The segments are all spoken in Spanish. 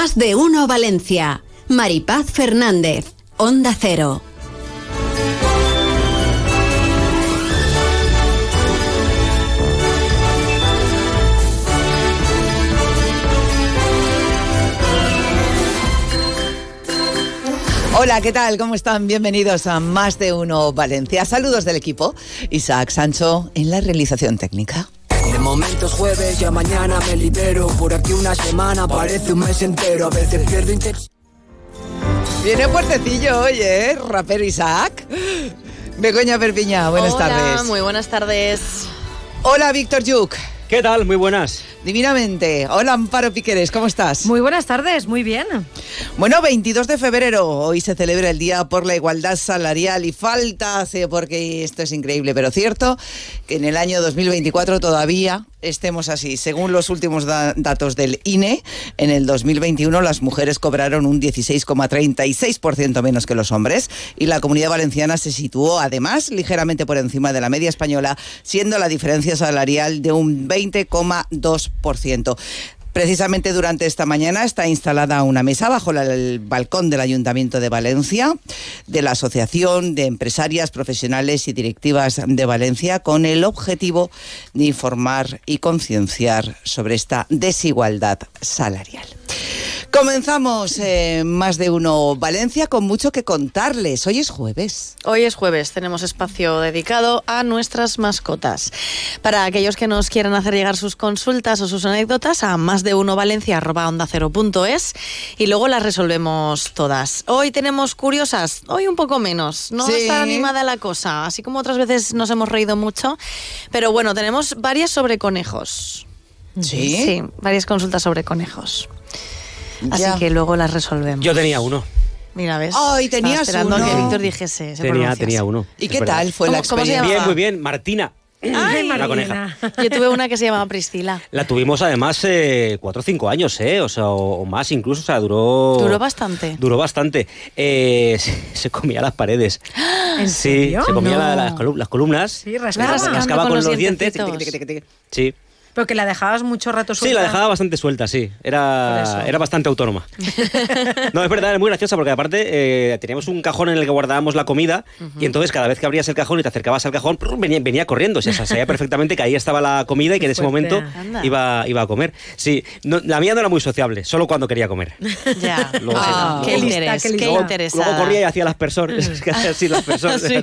Más de uno Valencia. Maripaz Fernández. Onda Cero. Hola, ¿qué tal? ¿Cómo están? Bienvenidos a Más de Uno Valencia. Saludos del equipo. Isaac Sancho en la realización técnica. De momentos jueves, ya mañana me libero. Por aquí una semana parece un mes entero. A veces pierdo interés. Viene fuertecillo hoy, ¿eh? Rapero Isaac. Begoña Perpiña, buenas Hola, tardes. muy buenas tardes. Hola, Víctor Yuk. ¿Qué tal? Muy buenas. Divinamente. Hola, Amparo Piqueres, ¿cómo estás? Muy buenas tardes, muy bien. Bueno, 22 de febrero, hoy se celebra el Día por la Igualdad Salarial y falta, sé porque esto es increíble, pero cierto, que en el año 2024 todavía estemos así. Según los últimos da- datos del INE, en el 2021 las mujeres cobraron un 16,36% menos que los hombres y la comunidad valenciana se situó además ligeramente por encima de la media española, siendo la diferencia salarial de un 20,2%. Precisamente durante esta mañana está instalada una mesa bajo el balcón del Ayuntamiento de Valencia, de la Asociación de Empresarias Profesionales y Directivas de Valencia, con el objetivo de informar y concienciar sobre esta desigualdad salarial. Comenzamos eh, más de uno Valencia con mucho que contarles. Hoy es jueves. Hoy es jueves, tenemos espacio dedicado a nuestras mascotas. Para aquellos que nos quieran hacer llegar sus consultas o sus anécdotas a más de uno valencia y luego las resolvemos todas. Hoy tenemos curiosas, hoy un poco menos, no Sí. está animada la cosa, así como otras veces nos hemos reído mucho, pero bueno, tenemos varias sobre conejos. Sí. Sí, varias consultas sobre conejos. Así Ya. que luego las resolvemos. Yo tenía uno. Mira, ves. Ay, Estaba tenías esperando uno. que Víctor dijese. se Tenía, pronunciase. tenía uno. ¿Y es qué verdad. tal fue la ¿Cómo- cómo se experiencia? Bien, muy bien. Martina. Ay, la Marina. coneja. Yo tuve una que se llamaba Priscila. La tuvimos además eh, cuatro o cinco años, ¿eh? O sea, o, o más incluso. O sea, duró... Duró bastante. Duró bastante. Eh, se, se comía las paredes. ¿En sí, serio? se comía No. la- las, colu- las columnas. Sí, rascaba. Las Rascando rascaba con con los los dientes. dientecitos. tic, tic, tic, tic, tic. Sí. Pero que la dejabas mucho rato Sí, suelta. la dejaba bastante suelta, sí. Era, era bastante autónoma. no, es verdad, era muy graciosa porque aparte eh, teníamos un cajón en el que guardábamos la comida y entonces cada vez que abrías el cajón y te acercabas al cajón, venía, venía corriendo. O sea, sabía perfectamente que ahí estaba la comida y que en ese fuerte. momento Anda. iba, iba a comer. Sí, no- la mía no era muy sociable, solo cuando quería comer. Ya. Luego Ah. qué Qué lista, interés, qué qué. Luego, interesada. luego corría y hacía las personas. hacía así las personas. Sí.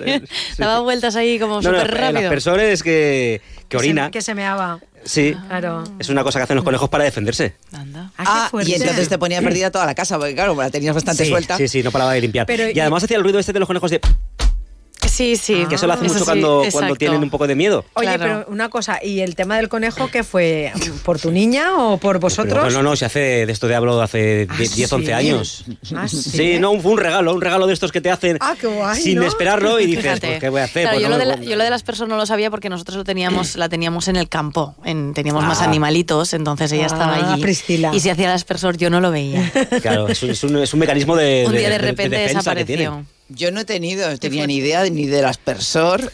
Daba vueltas ahí como No, no, súper eh, las rápido. personas que, que se- orina. que se meaba. Sí. Claro. Es una cosa que hacen los conejos para defenderse. Anda. Ah, qué Ah, y entonces te ponía perdida toda la casa, porque claro, la tenías bastante sí, suelta. Sí, sí, no paraba de limpiar. Pero, y y- además hacía el ruido este de los conejos de... Sí, sí. que eso lo hace Eso mucho sí, cuando, tienen un poco de miedo. Oye, Claro. pero una cosa, ¿y el tema del conejo qué fue? ¿Por tu niña o por vosotros? Pero, no, no, se hace de esto de hablo de hace Ah, 10, ¿sí? 11 años. Ah, ¿sí? no, fue un regalo, un regalo de estos que te hacen Ah, qué guay, sin ¿no? esperarlo y dices, Fíjate. pues, ¿qué voy a hacer? Claro, Pues yo, no lo de la, puedo- yo lo de las personas no lo sabía porque nosotros lo teníamos, la teníamos en el campo. En, teníamos más Ah. animalitos, entonces ella estaba Ah, allí. Priscila. Y si hacía el aspersor, yo no lo veía. Claro, es un, es un- es un mecanismo de, Un día de de repente defensa que tienen. desapareció. Yo no he tenido, tenía ni idea ni del aspersor,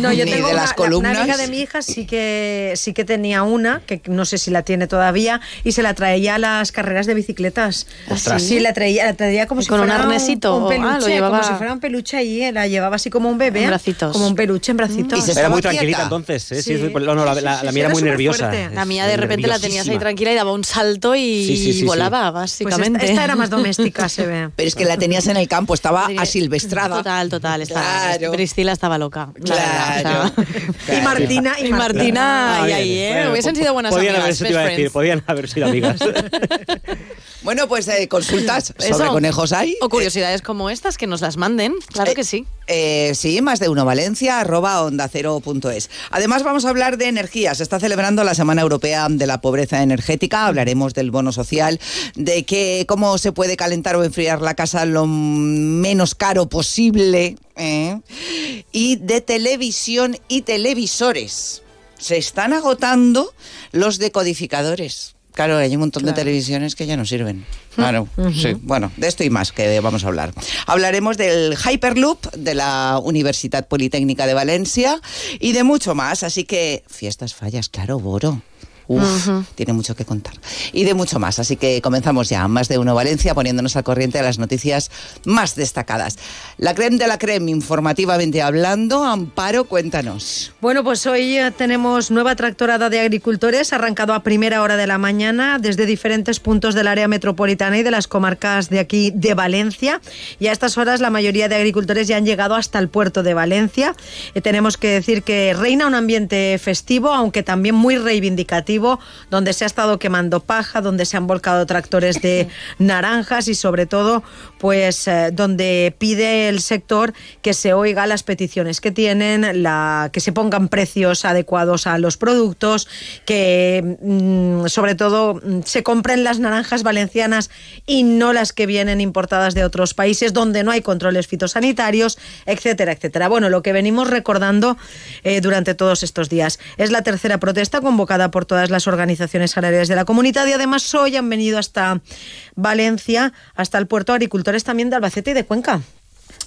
No, yo ni tengo de una, las la- columnas. una amiga de mi hija sí que sí que tenía una, que no sé si la tiene todavía, y se la traía a las carreras de bicicletas. Ostras. Sí, la traía, la traía como ¿Y si con un fuera arnesito? un, Ah, peluche, lo llevaba- como si fuera un peluche allí, la llevaba así como un bebé. En bracitos. Como un peluche en bracitos. Y se Era muy quieta. tranquilita entonces. ¿eh? Sí, Sí. no, no, la, la- la mía era muy nerviosa. superfuerte. La mía de repente la tenías ahí tranquila y daba un salto y Sí, sí, sí, sí. volaba, Pues esta, básicamente. esta era más doméstica, se ve. Pero es que la tenías en el campo, estaba Sí. Asilvestrada. Total, total. Estaba, Claro. Priscila estaba loca. la Claro. Y Martina, y, Martina, y ahí, ¿eh? Bueno, Hubiesen sido buenas podían amigas, haber, iba a decir, podían haber sido amigas. Bueno, pues eh, consultas Eso. sobre conejos hay. O curiosidades como estas, que nos las manden. Claro Eh, que sí. Eh, sí, más de uno Valencia, arroba onda cero punto es. Además, vamos a hablar de energía. Se está celebrando la Semana Europea de la Pobreza Energética. Hablaremos del bono social, de que cómo se puede calentar o enfriar la casa lo menos caro posible. ¿eh? Y de televisión y televisores. Se están agotando los decodificadores. Claro, hay un montón de televisiones que ya no sirven. Claro, sí. Bueno, de esto y más que vamos a hablar. Hablaremos del Hyperloop de la Universidad Politécnica de Valencia y de mucho más. Así que, fiestas fallas, claro, Boro. Uf, tiene mucho que contar. Y de mucho más. Así que comenzamos ya. Más de uno Valencia, poniéndonos al corriente de las noticias más destacadas. La creme de la creme, informativamente hablando. Amparo, cuéntanos. Bueno, pues hoy eh, tenemos nueva tractorada de agricultores, arrancado a primera hora de la mañana desde diferentes puntos del área metropolitana y de las comarcas de aquí de Valencia. Y a estas horas la mayoría de agricultores ya han llegado hasta el puerto de Valencia. Eh, tenemos que decir que reina un ambiente festivo, aunque también muy reivindicativo, donde se ha estado quemando paja, donde se han volcado tractores de naranjas y sobre todo, pues eh, donde pide el sector que se oiga las peticiones que tienen, la, que se pongan precios adecuados a los productos, que mm, sobre todo mm, se compren las naranjas valencianas y no las que vienen importadas de otros países donde no hay controles fitosanitarios, etcétera, etcétera. Bueno, lo que venimos recordando eh, durante todos estos días es la tercera protesta convocada por todas las organizaciones agrarias de la comunidad y además hoy han venido hasta Valencia, hasta el puerto agricultores también de Albacete y de Cuenca.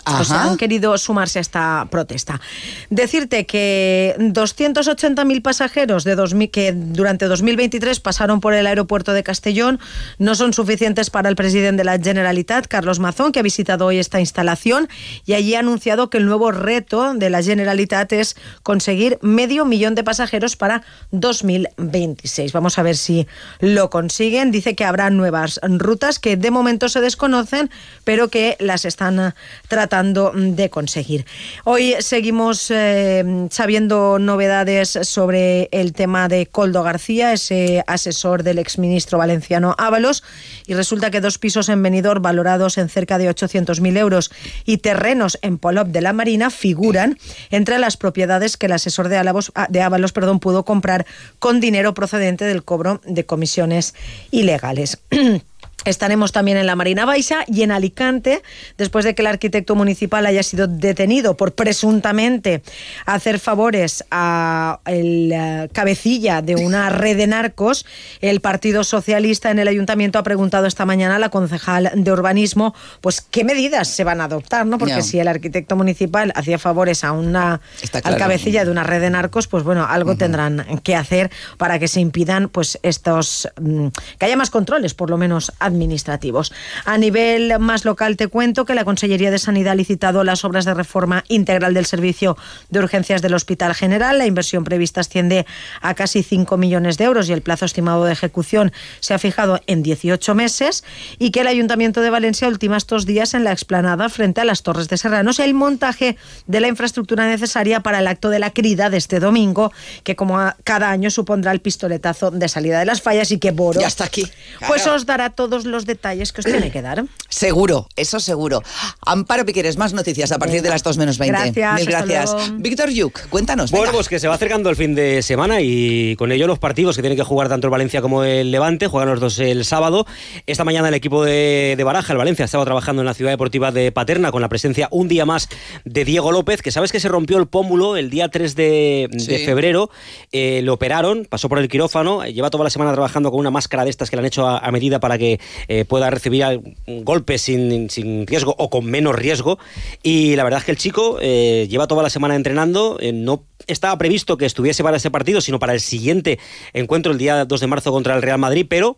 Sea, han querido sumarse a esta protesta. Decirte que 280.000 pasajeros de 2000, que durante 2023 pasaron por el aeropuerto de Castellón no son suficientes para el presidente de la Generalitat, Carlos Mazón, que ha visitado hoy esta instalación y allí ha anunciado que el nuevo reto de la Generalitat es conseguir medio millón de pasajeros para 2026. Vamos a ver si lo consiguen. Dice que habrá nuevas rutas que de momento se desconocen, pero que las están tratando de conseguir. Hoy seguimos eh, sabiendo novedades sobre el tema de Coldo García, ese asesor del exministro valenciano Ábalos, y resulta que dos pisos en Benidorm valorados en cerca de 800.000 euros y terrenos en Polop de la Marina figuran entre las propiedades que el asesor de, Ábalos, Ábalos perdón, pudo comprar con dinero procedente del cobro de comisiones ilegales. Estaremos también en la Marina Baixa y en Alicante, después de que el arquitecto municipal haya sido detenido por presuntamente hacer favores a el eh, cabecilla de una red de narcos, el Partido Socialista en el ayuntamiento ha preguntado esta mañana a la concejal de urbanismo, pues qué medidas se van a adoptar, ¿no? Porque si el arquitecto municipal hacía favores a una al cabecilla de una red de narcos, pues bueno, algo tendrán que hacer para que se impidan pues estos mm, que haya más controles, por lo menos administrativos. A nivel más local te cuento que la Consellería de Sanidad ha licitado las obras de reforma integral del servicio de urgencias del Hospital General. La inversión prevista asciende a casi 5 millones de euros y el plazo estimado de ejecución se ha fijado en 18 meses y que el Ayuntamiento de Valencia ultima estos días en la explanada frente a las Torres de Serranos el montaje de la infraestructura necesaria para el acto de la crida de este domingo, que como cada año supondrá el pistoletazo de salida de las fallas y que Boro ya está aquí. Pues os dará todos los detalles que os tiene que dar. Seguro, eso seguro. Amparo Piqueres, más noticias a partir de las 2 menos 20. Gracias. Mil gracias. Víctor Yuk, cuéntanos. Bueno, pues que se va acercando el fin de semana y con ello los partidos que tienen que jugar tanto el Valencia como el Levante, juegan los dos el sábado. Esta mañana el equipo de, Baraja, el Valencia, estaba trabajando en la ciudad deportiva de Paterna con la presencia un día más de Diego López, que sabes que se rompió el pómulo el día 3 de, febrero, eh, lo operaron, pasó por el quirófano, lleva toda la semana trabajando con una máscara de estas que le han hecho a medida para que eh, pueda recibir un golpe sin, sin, riesgo o con menos riesgo. Y la verdad es que el chico eh, lleva toda la semana entrenando, eh, no estaba previsto que estuviese para ese partido, sino para el siguiente encuentro el día 2 de marzo contra el Real Madrid, pero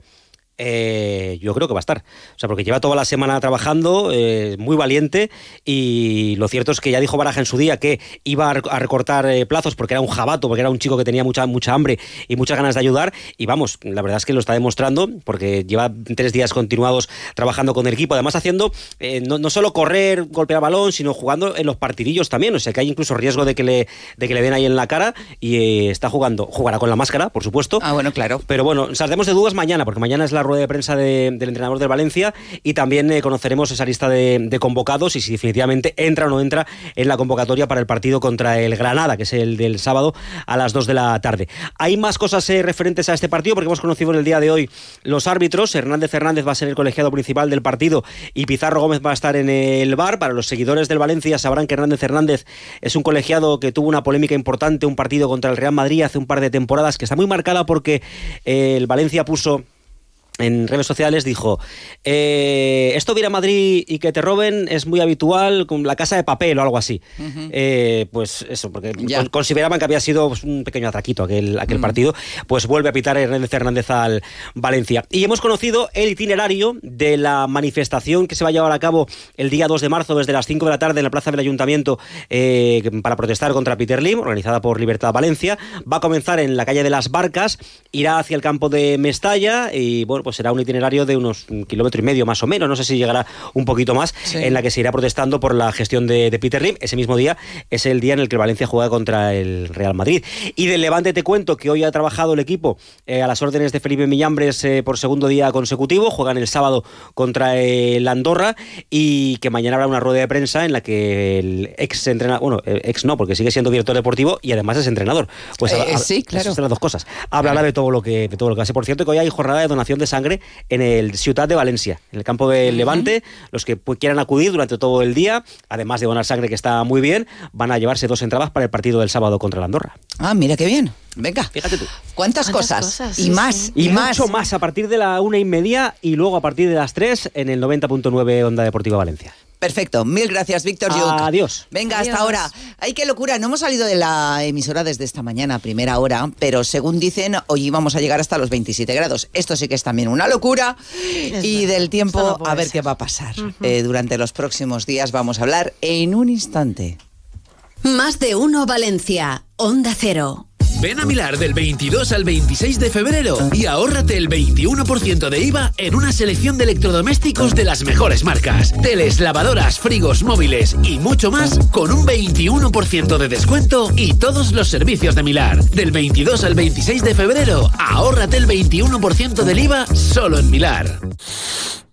eh, yo creo que va a estar. O sea, porque lleva toda la semana trabajando, eh, muy valiente, y lo cierto es que ya dijo Baraja en su día que iba a recortar eh, plazos porque era un jabato, porque era un chico que tenía mucha, mucha hambre y muchas ganas de ayudar. Y vamos, la verdad es que lo está demostrando porque lleva tres días continuados trabajando con el equipo, además haciendo no, no, solo correr, golpear balón, sino jugando en los partidillos también. O sea, que hay incluso riesgo de que le, de que le den ahí en la cara y está jugando. Jugará con la máscara, por supuesto. Ah, bueno, claro. Pero bueno, saldremos de dudas mañana, porque mañana es la rueda de prensa del entrenador de Valencia y también eh, conoceremos esa lista de, convocados y si definitivamente entra o no entra en la convocatoria para el partido contra el Granada, que es el del sábado a las 2 de la tarde. Hay más cosas eh, referentes a este partido porque hemos conocido en el día de hoy los árbitros. Hernández Hernández va a ser el colegiado principal del partido y Pizarro Gómez va a estar en el bar. Para los seguidores del Valencia sabrán que Hernández Hernández es un colegiado que tuvo una polémica importante, un partido contra el Real Madrid hace un par de temporadas que está muy marcada porque eh, el Valencia puso en redes sociales dijo, eh, esto viene a Madrid y que te roben es muy habitual con la casa de papel o algo así. Eh, pues eso, porque consideraban que había sido pues, un pequeño atraquito aquel, aquel partido, pues vuelve a pitar Hernández Hernández al Valencia. Y hemos conocido el itinerario de la manifestación que se va a llevar a cabo el día 2 de marzo desde las 5 de la tarde en la plaza del Ayuntamiento eh, para protestar contra Peter Lim, organizada por Libertad Valencia. Va a comenzar en la calle de las Barcas, irá hacia el campo de Mestalla y bueno, pues será un itinerario de unos un kilómetro y medio más o menos, no sé si llegará un poquito más, en la que se irá protestando por la gestión de, Peter Lim. Ese mismo día es el día en el que Valencia juega contra el Real Madrid. Y del Levante te cuento que hoy ha trabajado el equipo eh, a las órdenes de Felipe Millambres eh, por segundo día consecutivo, juegan el sábado contra el Andorra y que mañana habrá una rueda de prensa en la que el ex entrenador, bueno, ex no, porque sigue siendo director deportivo y además es entrenador. Pues eh, sí, claro. Son las dos cosas. Hablará de todo lo que de todo lo que hace. Por cierto, que hoy hay jornada de donación de sangre en el Ciudad de Valencia, en el campo del Levante. Los que quieran acudir durante todo el día, además de donar sangre que está muy bien, van a llevarse dos entradas para el partido del sábado contra la Andorra. Ah, mira qué bien. Venga, fíjate tú. ¿Cuántas, cosas? y más. Y, mucho más a partir de la una y media y luego a partir de las tres en el 90.9 Onda Deportiva Valencia. Perfecto, mil gracias, Víctor Adiós. Venga, hasta ahora. Ay, qué locura. No hemos salido de la emisora desde esta mañana, primera hora, pero según dicen, hoy íbamos a llegar hasta los 27 grados. Esto sí que es también una locura. y del tiempo, a ver qué va a pasar. Eh, durante los próximos días vamos a hablar en un instante. Más de uno, Valencia. Onda Cero. Ven a Milar del 22 al 26 de febrero y ahórrate el 21% de IVA en una selección de electrodomésticos de las mejores marcas. Teles, lavadoras, frigos, móviles y mucho más con un 21% de descuento y todos los servicios de Milar. Del 22 al 26 de febrero, ahórrate el 21% del IVA solo en Milar.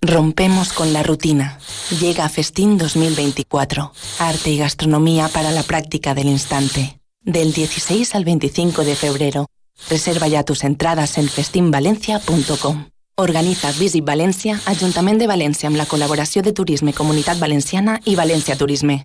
Rompemos con la rutina. Llega Festín 2024. Arte y gastronomía para la práctica del instante. Del 16 al 25 de febrero. Reserva ya tus entradas en festinvalencia.com. Organiza Visit Valencia, Ayuntamiento de Valencia amb la colaboración de Turisme Comunidad Valenciana y Valencia Turisme.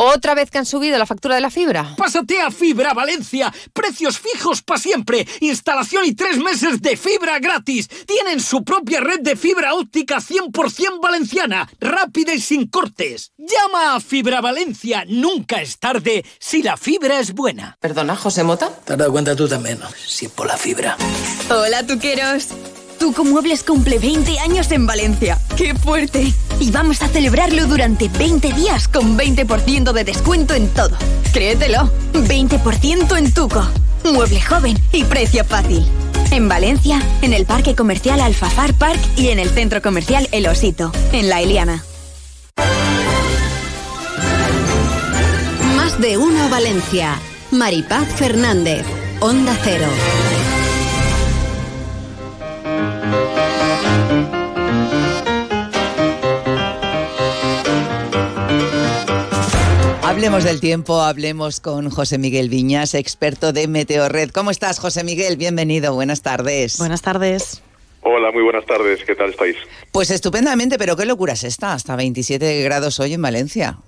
¿Otra vez que han subido la factura de la fibra? Pásate a Fibra Valencia. Precios fijos para siempre. Instalación y tres meses de fibra gratis. Tienen su propia red de fibra óptica 100% valenciana. Rápida y sin cortes. Llama a Fibra Valencia. Nunca es tarde si la fibra es buena. Perdona, José Mota. Te has dado cuenta tú también, ¿no? Si por la fibra. Hola, tuqueros. Tuco Muebles cumple 20 años en Valencia. ¡Qué fuerte! Y vamos a celebrarlo durante 20 días con 20% de descuento en todo. Créetelo, 20% en Tuco. Mueble joven y precio fácil. En Valencia, en el Parque Comercial Alfafar Park y en el Centro Comercial El Osito, en La Eliana. Más de uno Valencia. Maripaz Fernández, Onda Cero. Hablemos del tiempo, hablemos con José Miguel Viñas, experto de Meteorred. ¿Cómo estás, José Miguel? Bienvenido, buenas tardes. Buenas tardes. Hola, muy buenas tardes. ¿Qué tal estáis? Pues estupendamente, pero qué locura es esta, hasta 27 grados hoy en Valencia.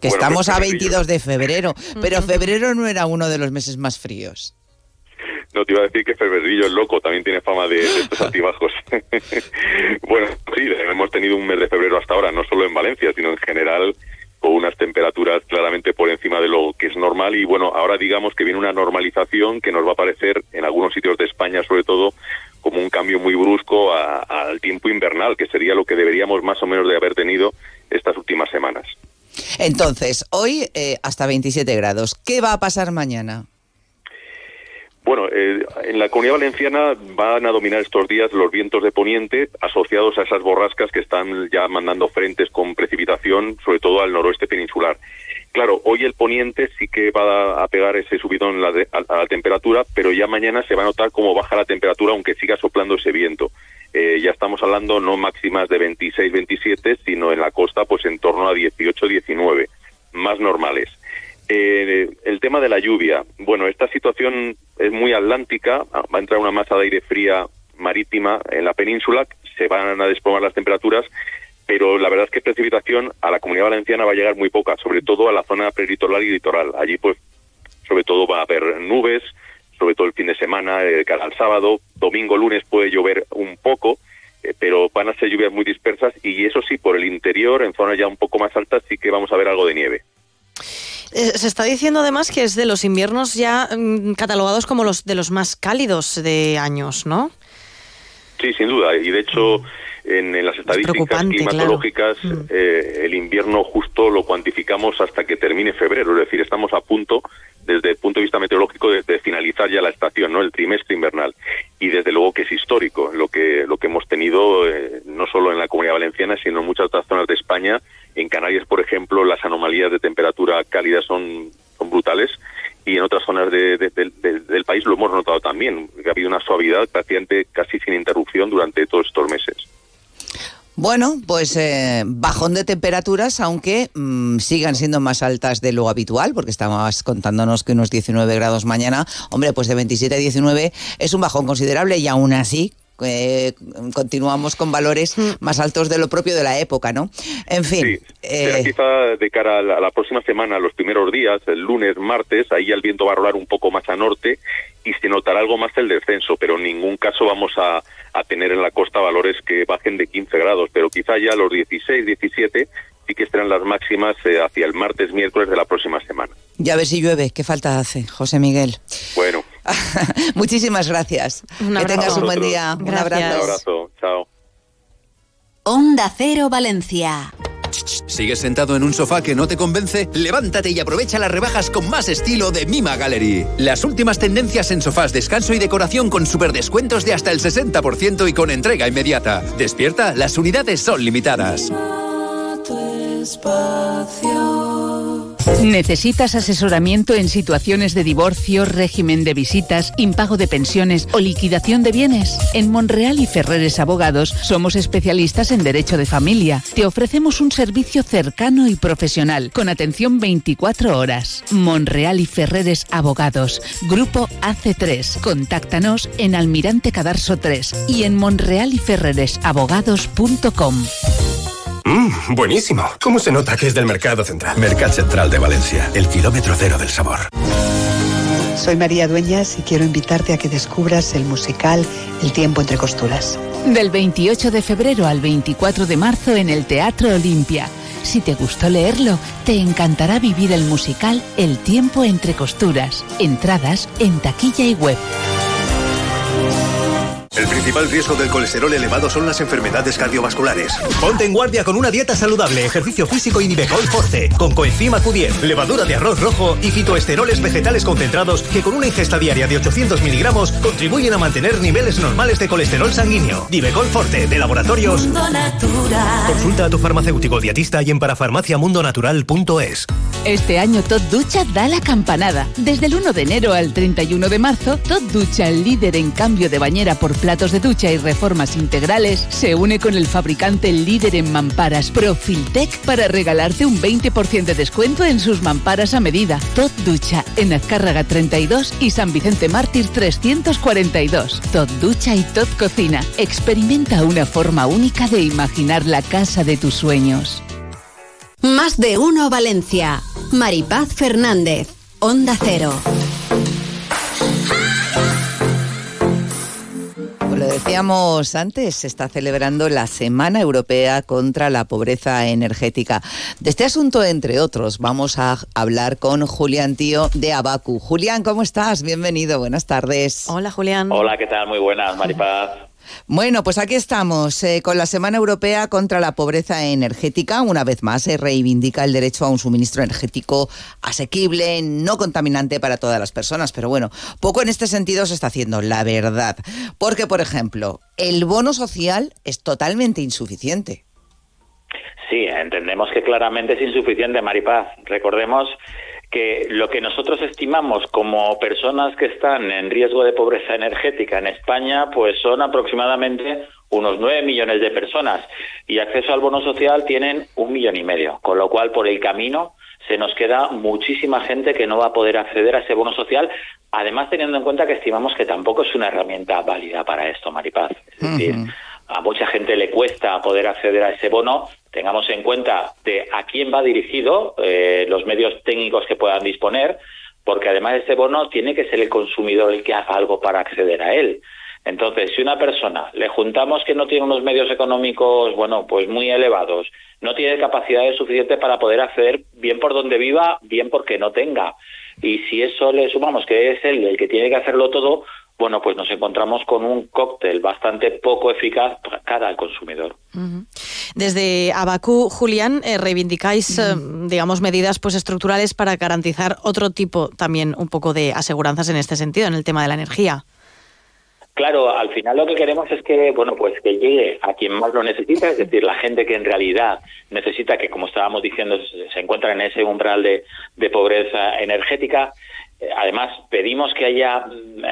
que estamos a 22 de febrero, pero febrero no era uno de los meses más fríos. No, te iba a decir que Febrerillo es loco, también tiene fama de, de estos altibajos. bueno, sí, hemos tenido un mes de febrero hasta ahora, no solo en Valencia, sino en general unas temperaturas claramente por encima de lo que es normal y bueno, ahora digamos que viene una normalización que nos va a parecer en algunos sitios de España sobre todo como un cambio muy brusco al tiempo invernal, que sería lo que deberíamos más o menos de haber tenido estas últimas semanas. Entonces, hoy eh, hasta 27 grados. ¿Qué va a pasar mañana? Bueno, eh, en la comunidad valenciana van a dominar estos días los vientos de poniente asociados a esas borrascas que están ya mandando frentes con precipitación, sobre todo al noroeste peninsular. Claro, hoy el poniente sí que va a pegar ese subidón a la temperatura, pero ya mañana se va a notar cómo baja la temperatura aunque siga soplando ese viento. Eh, ya estamos hablando no máximas de 26, 27, sino en la costa pues en torno a 18, 19, más normales. Eh, el tema de la lluvia. Bueno, esta situación es muy atlántica, va a entrar una masa de aire fría marítima en la península, se van a desplomar las temperaturas, pero la verdad es que precipitación a la comunidad valenciana va a llegar muy poca, sobre todo a la zona prelitoral y litoral. Allí, pues, sobre todo va a haber nubes, sobre todo el fin de semana, eh, cara al sábado, domingo, lunes puede llover un poco, eh, pero van a ser lluvias muy dispersas y eso sí, por el interior, en zonas ya un poco más altas, sí que vamos a ver algo de nieve. Eh, se está diciendo además que es de los inviernos ya mm, catalogados como los de los más cálidos de años, ¿no? Sí, sin duda. Y de hecho, en, en las estadísticas climatológicas, claro. Mm. eh, el invierno justo lo cuantificamos hasta que termine febrero. Es decir, estamos a punto, desde el punto de vista meteorológico, de, de finalizar ya la estación, no, el trimestre invernal. Y desde luego que es histórico lo que lo que hemos tenido, eh, no solo en la Comunidad Valenciana, sino en muchas otras zonas de España. En Canarias, por ejemplo, las anomalías de temperatura cálida son son brutales y en otras zonas de- de- de- de- del país lo hemos notado también, ha habido una suavidad prácticamente casi sin interrupción durante todos estos meses. Bueno, pues eh, bajón de temperaturas, aunque mm, sigan siendo más altas de lo habitual, porque estabas contándonos que unos 19 grados mañana. Hombre, pues de 27 a 19 es un bajón considerable y aún así eh, continuamos con valores más altos de lo propio de la época, ¿no? En fin. Será eh, quizá de cara a la, a la próxima semana, los primeros días, el lunes, martes, ahí ya el viento va a rolar un poco más a norte y se notará algo más el descenso, pero en ningún caso vamos a, a tener en la costa valores que bajen de 15 grados, pero quizá ya los 16, 17 sí que estarán las máximas eh, hacia el martes, miércoles de la próxima semana. ya ves si llueve, qué falta hace, José Miguel. Bueno, Muchísimas gracias. Un que tengas un buen día. Un un abrazo. abrazo, chao. Onda Cero Valencia. ¿Sigues sentado en un sofá que no te convence? Levántate y aprovecha las rebajas con más estilo de Mima Gallery. Las últimas tendencias en sofás, descanso y decoración con super descuentos de hasta el 60% y con entrega inmediata. Despierta, las unidades son limitadas. ¿Necesitas asesoramiento en situaciones de divorcio, régimen de visitas, impago de pensiones o liquidación de bienes? En Monreal y Ferreres Abogados somos especialistas en derecho de familia. Te ofrecemos un servicio cercano y profesional con atención 24 horas. Monreal y Ferreres Abogados, Grupo AC3. Contáctanos en Almirante Cadarso 3 y en monrealyferreresabogados.com. Mmm, buenísimo. ¿Cómo se nota que es del Mercado Central? Mercat Central de Valencia, el kilómetro cero del sabor. Soy María Dueñas y quiero invitarte a que descubras el musical El tiempo entre costuras. Del 28 de febrero al 24 de marzo en el Teatro Olimpia. Si te gustó leerlo, te encantará vivir el musical El tiempo entre costuras. Entradas en taquilla y web. El principal riesgo del colesterol elevado son las enfermedades cardiovasculares. Ponte en guardia con una dieta saludable, ejercicio físico y Nivecol Forte, con coenzima Q10, levadura de arroz rojo y fitoesteroles vegetales concentrados que con una ingesta diaria de 800 miligramos contribuyen a mantener niveles normales de colesterol sanguíneo. Nivecol Forte, de laboratorios. Consulta a tu farmacéutico dietista y en parafarmaciamundonatural.es. Este año Todd Ducha da la campanada. Desde el 1 de enero al 31 de marzo, Todd Ducha, el líder en cambio de bañera por platos de ducha y reformas integrales, se une con el fabricante líder en mamparas Profiltec para regalarte un 20% de descuento en sus mamparas a medida. Todd Ducha, en Azcárraga 32 y San Vicente Mártir 342. Todd Ducha y Todd Cocina. Experimenta una forma única de imaginar la casa de tus sueños. Más de uno Valencia. Maripaz Fernández. Onda Cero. Como lo decíamos antes, se está celebrando la Semana Europea contra la Pobreza Energética. De este asunto, entre otros, vamos a hablar con Julián Tío de Abacu. Julián, ¿cómo estás? Bienvenido, buenas tardes. Hola, Julián. Hola, ¿qué tal? Muy buenas, Maripaz. Bueno, pues aquí estamos eh, con la Semana Europea contra la Pobreza Energética. Una vez más se reivindica el derecho a un suministro energético asequible, no contaminante para todas las personas. Pero bueno, poco en este sentido se está haciendo, la verdad. Porque, por ejemplo, el bono social es totalmente insuficiente. Sí, entendemos que claramente es insuficiente, Maripaz. Recordemos que lo que nosotros estimamos como personas que están en riesgo de pobreza energética en España, pues son aproximadamente unos 9 millones de personas y acceso al bono social tienen un millón y medio, con lo cual por el camino se nos queda muchísima gente que no va a poder acceder a ese bono social, además teniendo en cuenta que estimamos que tampoco es una herramienta válida para esto, Maripaz. Es decir, a mucha gente le cuesta poder acceder a ese bono. Tengamos en cuenta de a quién va dirigido, eh, los medios técnicos que puedan disponer, porque además de ese bono tiene que ser el consumidor el que haga algo para acceder a él. Entonces, si una persona le juntamos que no tiene unos medios económicos, bueno, pues muy elevados, no tiene capacidades suficientes para poder acceder bien por donde viva, bien porque no tenga. Y si eso le sumamos que es él el que tiene que hacerlo todo, bueno, pues nos encontramos con un cóctel bastante poco eficaz para cara al consumidor. Desde Abacú, Julián, eh, reivindicáis, eh, digamos, medidas pues estructurales para garantizar otro tipo también un poco de aseguranzas en este sentido, en el tema de la energía. Claro, al final lo que queremos es que, bueno, pues que llegue a quien más lo necesita, es decir, la gente que en realidad necesita, que como estábamos diciendo, se se encuentra en ese umbral de, de pobreza energética. Además, pedimos que haya, mm,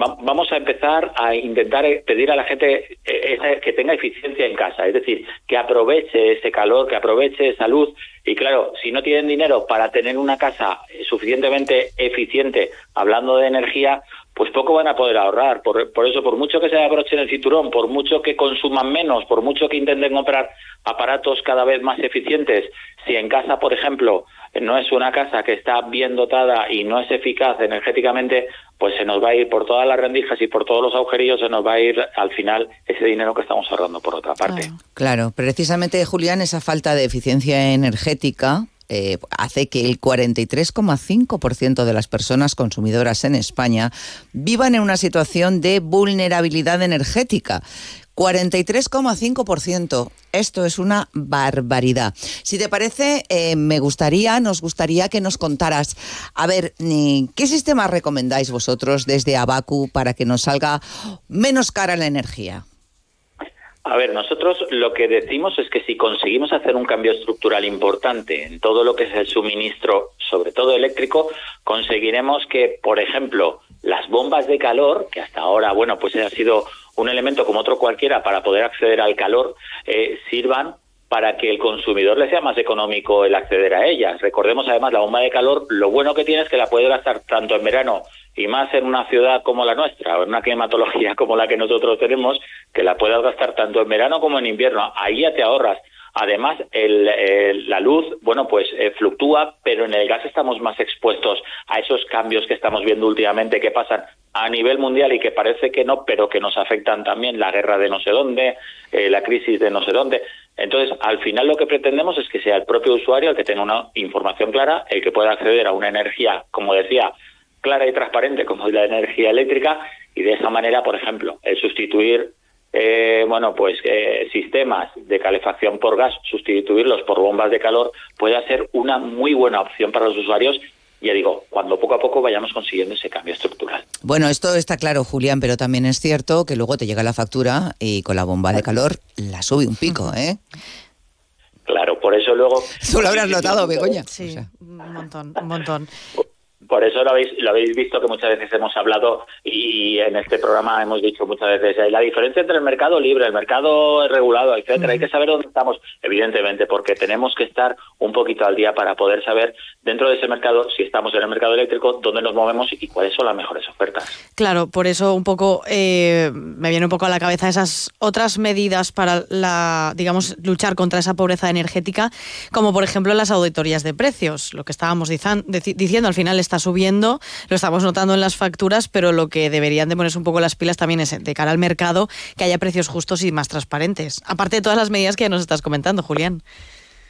va- vamos a empezar a intentar eh, pedir a la gente eh, que tenga eficiencia en casa, es decir, que aproveche ese calor, que aproveche esa luz. Y claro, si no tienen dinero para tener una casa suficientemente eficiente, hablando de energía, pues poco van a poder ahorrar. Por, por eso, por mucho que se abrochen el cinturón, por mucho que consuman menos, por mucho que intenten comprar aparatos cada vez más eficientes, si en casa, por ejemplo, no es una casa que está bien dotada y no es eficaz energéticamente, pues se nos va a ir por todas las rendijas y por todos los agujerillos, se nos va a ir al final ese dinero que estamos ahorrando por otra parte. Claro, precisamente, Julián, esa falta de eficiencia energética eh, hace que el 43,5% de las personas consumidoras en España vivan en una situación de vulnerabilidad energética. 43,5%. Esto es una barbaridad. Si te parece, eh, me gustaría, nos gustaría que nos contaras, a ver, ¿qué sistema recomendáis vosotros desde Abacu para que nos salga menos cara la energía? A ver, nosotros lo que decimos es que si conseguimos hacer un cambio estructural importante en todo lo que es el suministro, sobre todo eléctrico, conseguiremos que, por ejemplo, las bombas de calor, que hasta ahora, bueno, pues ha sido un elemento como otro cualquiera para poder acceder al calor, eh, sirvan para que el consumidor le sea más económico el acceder a ellas. Recordemos además la bomba de calor, lo bueno que tiene es que la puede gastar tanto en verano y más en una ciudad como la nuestra, o en una climatología como la que nosotros tenemos, que la puedas gastar tanto en verano como en invierno. Ahí ya te ahorras. Además, el- el- la luz, bueno, pues eh, fluctúa, pero en el gas estamos más expuestos a esos cambios que estamos viendo últimamente que pasan a nivel mundial y que parece que no, pero que nos afectan también la guerra de no sé dónde, eh, la crisis de no sé dónde. Entonces, al final lo que pretendemos es que sea el propio usuario el que tenga una información clara, el que pueda acceder a una energía, como decía, clara y transparente, como es la energía eléctrica, y de esa manera, por ejemplo, el sustituir eh, bueno, pues eh, sistemas de calefacción por gas, sustituirlos por bombas de calor, puede ser una muy buena opción para los usuarios. Ya digo, cuando poco a poco vayamos consiguiendo ese cambio estructural. Bueno, esto está claro, Julián, pero también es cierto que luego te llega la factura y con la bomba de calor la sube un pico, ¿eh? Claro, por eso luego... Tú lo habrás notado, Begoña. Sí, un montón, un montón. Por eso lo habéis, lo habéis visto que muchas veces hemos hablado y en este programa hemos dicho muchas veces eh, la diferencia entre el mercado libre, el mercado regulado, etcétera. Hay que saber dónde estamos, evidentemente, porque tenemos que estar un poquito al día para poder saber dentro de ese mercado, si estamos en el mercado eléctrico, dónde nos movemos y cuáles son las mejores ofertas. Claro, por eso un poco eh, me viene un poco a la cabeza esas otras medidas para la, digamos, luchar contra esa pobreza energética, como por ejemplo las auditorías de precios. Lo que estábamos diciendo, al final está subiendo, lo estamos notando en las facturas, pero lo que deberían de ponerse un poco las pilas también es de cara al mercado que haya precios justos y más transparentes. Aparte de todas las medidas que ya nos estás comentando, Julián.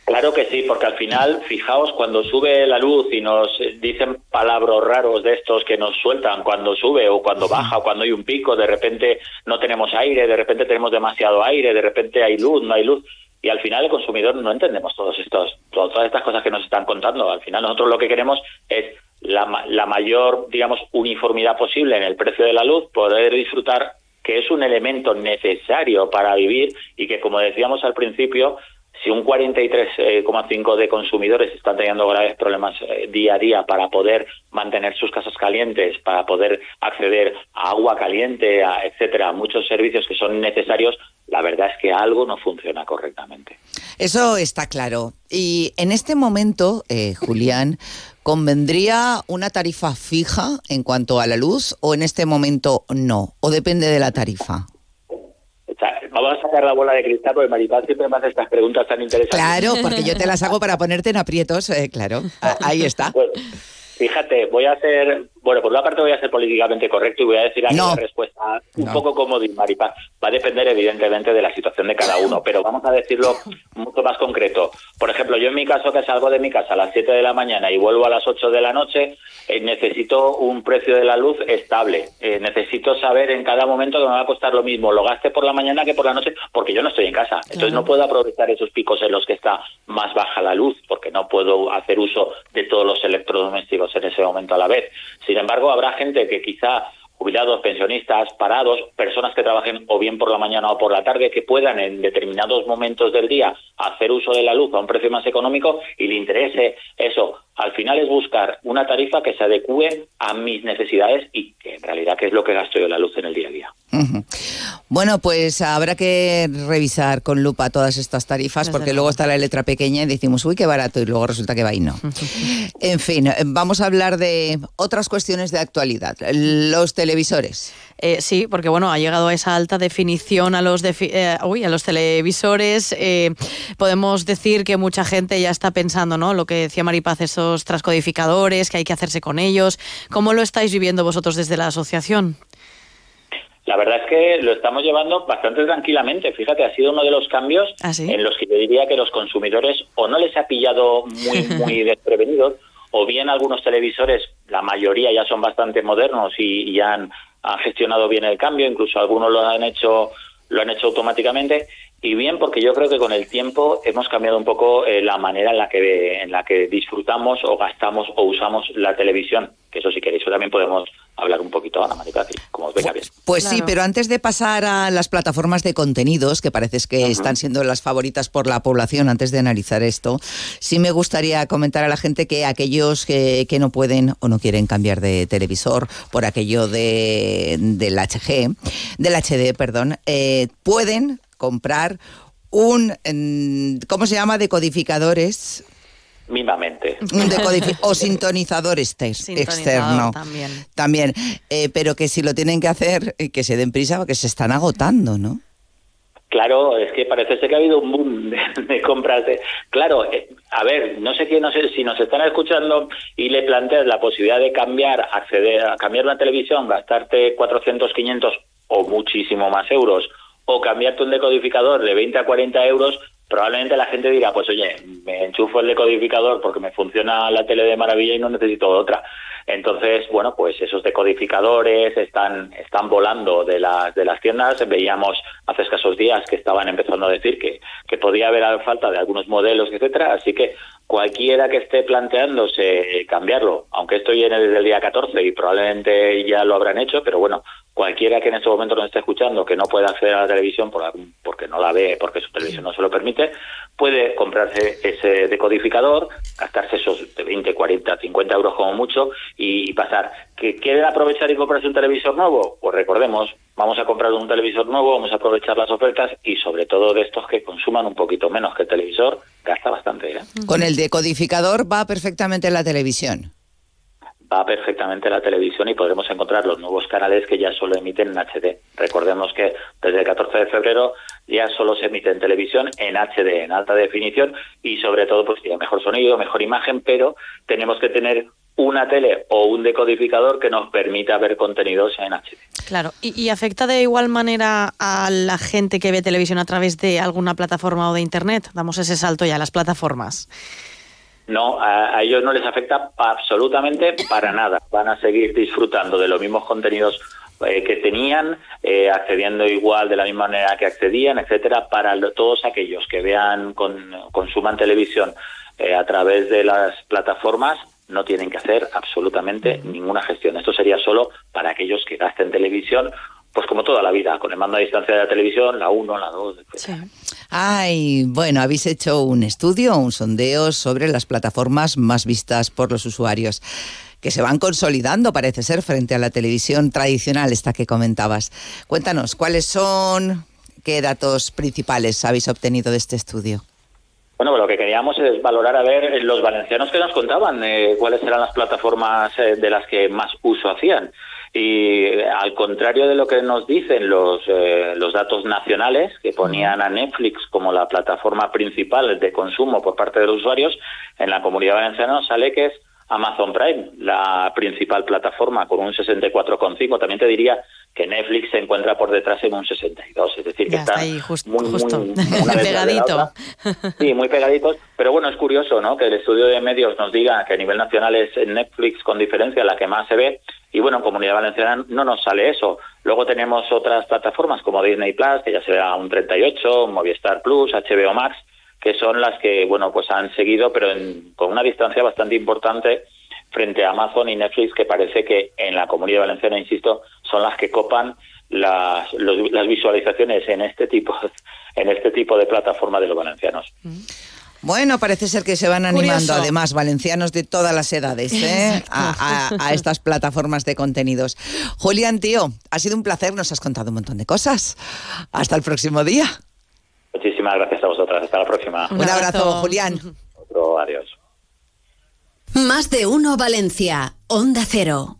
Claro que sí, porque al final, fijaos, cuando sube la luz y nos eh, dicen palabras raros de estos que nos sueltan cuando sube o cuando baja o cuando hay un pico, de repente no tenemos aire, de repente tenemos demasiado aire, de repente hay luz, no hay luz. Y al final el consumidor no entendemos todos estos, to- todas estas cosas que nos están contando. Al final nosotros lo que queremos es la, la mayor, digamos, uniformidad posible en el precio de la luz, poder disfrutar que es un elemento necesario para vivir y que, como decíamos al principio, si un 43,5 de consumidores están teniendo graves problemas eh, día a día para poder mantener sus casas calientes, para poder acceder a agua caliente, a, etcétera, muchos servicios que son necesarios, la verdad es que algo no funciona correctamente. Eso está claro. Y en este momento, eh, Julián, ¿convendría una tarifa fija en cuanto a la luz o en este momento no? ¿O depende de la tarifa? Vamos a sacar la bola de cristal porque Maripaz siempre me hace estas preguntas tan interesantes. Claro, porque yo te las hago para ponerte en aprietos, eh, claro. A- Ahí está. Bueno, fíjate, voy a hacer, bueno, por una parte voy a ser políticamente correcto y voy a decir aquí No. una respuesta un No. poco como Maripaz. Va a depender evidentemente de la situación de cada uno, pero vamos a decirlo mucho más concreto. Por ejemplo, yo en mi caso que salgo de mi casa a las 7 de la mañana y vuelvo a las 8 de la noche, eh, necesito un precio de la luz estable. Eh, necesito saber en cada momento que me va a costar lo mismo, lo gaste por la mañana que por la noche, porque yo no estoy en casa. Entonces no puedo aprovechar esos picos en los que está más baja la luz, porque no puedo hacer uso de todos los electrodomésticos en ese momento a la vez. Sin embargo, habrá gente que quizá jubilados, pensionistas, parados, personas que trabajen o bien por la mañana o por la tarde, que puedan en determinados momentos del día hacer uso de la luz a un precio más económico y le interese eso. Al final es buscar una tarifa que se adecue a mis necesidades y que en realidad que es lo que gasto yo en la luz en el día a día. Bueno, pues habrá que revisar con lupa todas estas tarifas Desde porque luego. luego está la letra pequeña y decimos, uy, qué barato, y luego resulta que va y no. En fin, vamos a hablar de otras cuestiones de actualidad. Los televisores. Eh, sí, porque bueno, ha llegado a esa alta definición a los, defi- eh, uy, a los televisores. eh, podemos decir que mucha gente ya está pensando, ¿no? Lo que decía Maripaz, esos transcodificadores, que hay que hacerse con ellos. ¿Cómo lo estáis viviendo vosotros desde la asociación? La verdad es que lo estamos llevando bastante tranquilamente. Fíjate, ha sido uno de los cambios ¿Ah, sí? en los que yo diría que los consumidores o no les ha pillado muy, muy desprevenidos, o bien algunos televisores, la mayoría ya son bastante modernos y, y han, han gestionado bien el cambio, incluso algunos lo han hecho lo han hecho automáticamente y bien porque yo creo que con el tiempo hemos cambiado un poco eh, la manera en la que en la que disfrutamos o gastamos o usamos la televisión que eso si queréis también podemos hablar un poquito Maripaz, y como os venga bien. Pues sí, pero antes de pasar a las plataformas de contenidos, que parece que están siendo las favoritas por la población, antes de analizar esto, sí me gustaría comentar a la gente que aquellos que, que no pueden o no quieren cambiar de televisor por aquello de, del HG, del HD, perdón, eh, pueden comprar un, ¿cómo se llama? Decodificadores. mínimamente Un decodifi- o sintonizador exter- externo. también. También, eh, pero que si lo tienen que hacer, eh, que se den prisa porque se están agotando, ¿no? Claro, es que parece ser que ha habido un boom de, de compras. De, claro, eh, a ver, no sé quién, no sé si nos están escuchando y le planteas la posibilidad de cambiar, acceder a cambiar una televisión, gastarte 400, 500 o muchísimo más euros, o cambiarte un decodificador de 20 a 40 euros, probablemente la gente dirá, pues oye, me enchufo el decodificador porque me funciona la tele de maravilla y no necesito otra. Entonces, bueno, pues esos decodificadores están, están volando de las, de las tiendas. Veíamos hace escasos días que estaban empezando a decir que, que podía haber falta de algunos modelos, etcétera. Así que cualquiera que esté planteándose cambiarlo, aunque esto viene desde el día 14 y probablemente ya lo habrán hecho, pero bueno, cualquiera que en este momento nos esté escuchando que no pueda acceder a la televisión por algún- porque no la ve, porque su televisión no se lo permite, puede comprarse ese decodificador, gastarse esos de 20, 40, 50 euros como mucho y, pasar. ¿Que quieren aprovechar y comprarse un televisor nuevo? Pues recordemos, vamos a comprar un televisor nuevo, vamos a aprovechar las ofertas y sobre todo de estos que consuman un poquito menos que el televisor, gasta bastante. ¿eh? Con el decodificador va perfectamente la televisión. Va perfectamente la televisión y podremos encontrar los nuevos canales que ya solo emiten en HD. Recordemos que desde el 14 de febrero ya solo se emite en televisión en HD, en alta definición y sobre todo pues tiene mejor sonido, mejor imagen, pero tenemos que tener una tele o un decodificador que nos permita ver contenidos en HD. Claro, ¿Y, y afecta de igual manera a la gente que ve televisión a través de alguna plataforma o de Internet? Damos ese salto ya a las plataformas. No, a, ellos no les afecta absolutamente para nada. Van a seguir disfrutando de los mismos contenidos eh, que tenían, eh, accediendo igual de la misma manera que accedían, etcétera, para todos aquellos que vean, con, consuman televisión eh, a través de las plataformas, no tienen que hacer absolutamente ninguna gestión. Esto sería solo para aquellos que gasten televisión, pues como toda la vida, con el mando a distancia de la televisión, la 1, la 2, etcétera. Ay, bueno, habéis hecho un estudio, un sondeo sobre las plataformas más vistas por los usuarios que se van consolidando, parece ser, frente a la televisión tradicional, esta que comentabas. Cuéntanos, ¿cuáles son, qué datos principales habéis obtenido de este estudio? Bueno, lo que queríamos es valorar a ver los valencianos que nos contaban eh, cuáles eran las plataformas eh, de las que más uso hacían. Y eh, al contrario de lo que nos dicen los, eh, los datos nacionales, que ponían a Netflix como la plataforma principal de consumo por parte de los usuarios, en la comunidad valenciana sale que es Amazon Prime, la principal plataforma, con un 64,5. También te diría que Netflix se encuentra por detrás en un 62, es decir, que Ya está está ahí just- muy, muy- justo, la pegadito. Sí, muy pegaditos. Pero bueno, es curioso, ¿no? Que el estudio de medios nos diga que a nivel nacional es Netflix con diferencia la que más se ve. Y bueno, en Comunidad Valenciana no nos sale eso. Luego tenemos otras plataformas como Disney Plus, que ya se ve a un 38, Movistar Plus, HBO Max, que son las que, bueno, pues han seguido, pero en- con una distancia bastante importante frente a Amazon y Netflix, que parece que en la Comunidad Valenciana, insisto, son las que copan las, las visualizaciones en este tipo en este tipo de plataforma de los valencianos. Bueno, parece ser que se van animando Curioso. además valencianos de todas las edades ¿eh? a, a- a estas plataformas de contenidos. Julián, tío, ha sido un placer, nos has contado un montón de cosas. Hasta el próximo día. Muchísimas gracias a vosotras. Hasta la próxima. Un, abrazo, Julián. Otro adiós. Más de uno Valencia. Onda Cero.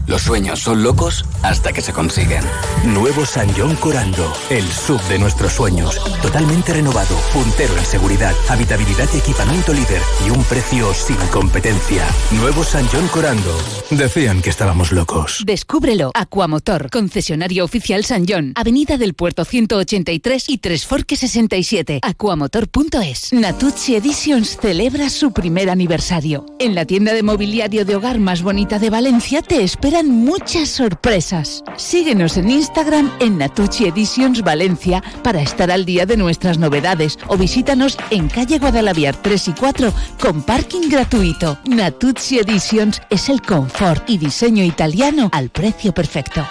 Los sueños son locos hasta que se consiguen. Nuevo San John Corando, el sub de nuestros sueños. Totalmente renovado, puntero en seguridad, habitabilidad y equipamiento líder y un precio sin competencia. Nuevo San John Corando. Decían que estábamos locos. Descúbrelo. Aquamotor, concesionario oficial San John, Avenida del Puerto 183 y Tres Forques 67. Aquamotor.es. Natucci Editions celebra su primer aniversario. En la tienda de mobiliario de hogar más bonita de Valencia te esperan muchas sorpresas. Síguenos en Instagram en Natucci Editions Valencia para estar al día de nuestras novedades o visítanos en calle Guadalaviar 3 y 4 con parking gratuito. Natucci Editions es el confort y diseño italiano al precio perfecto.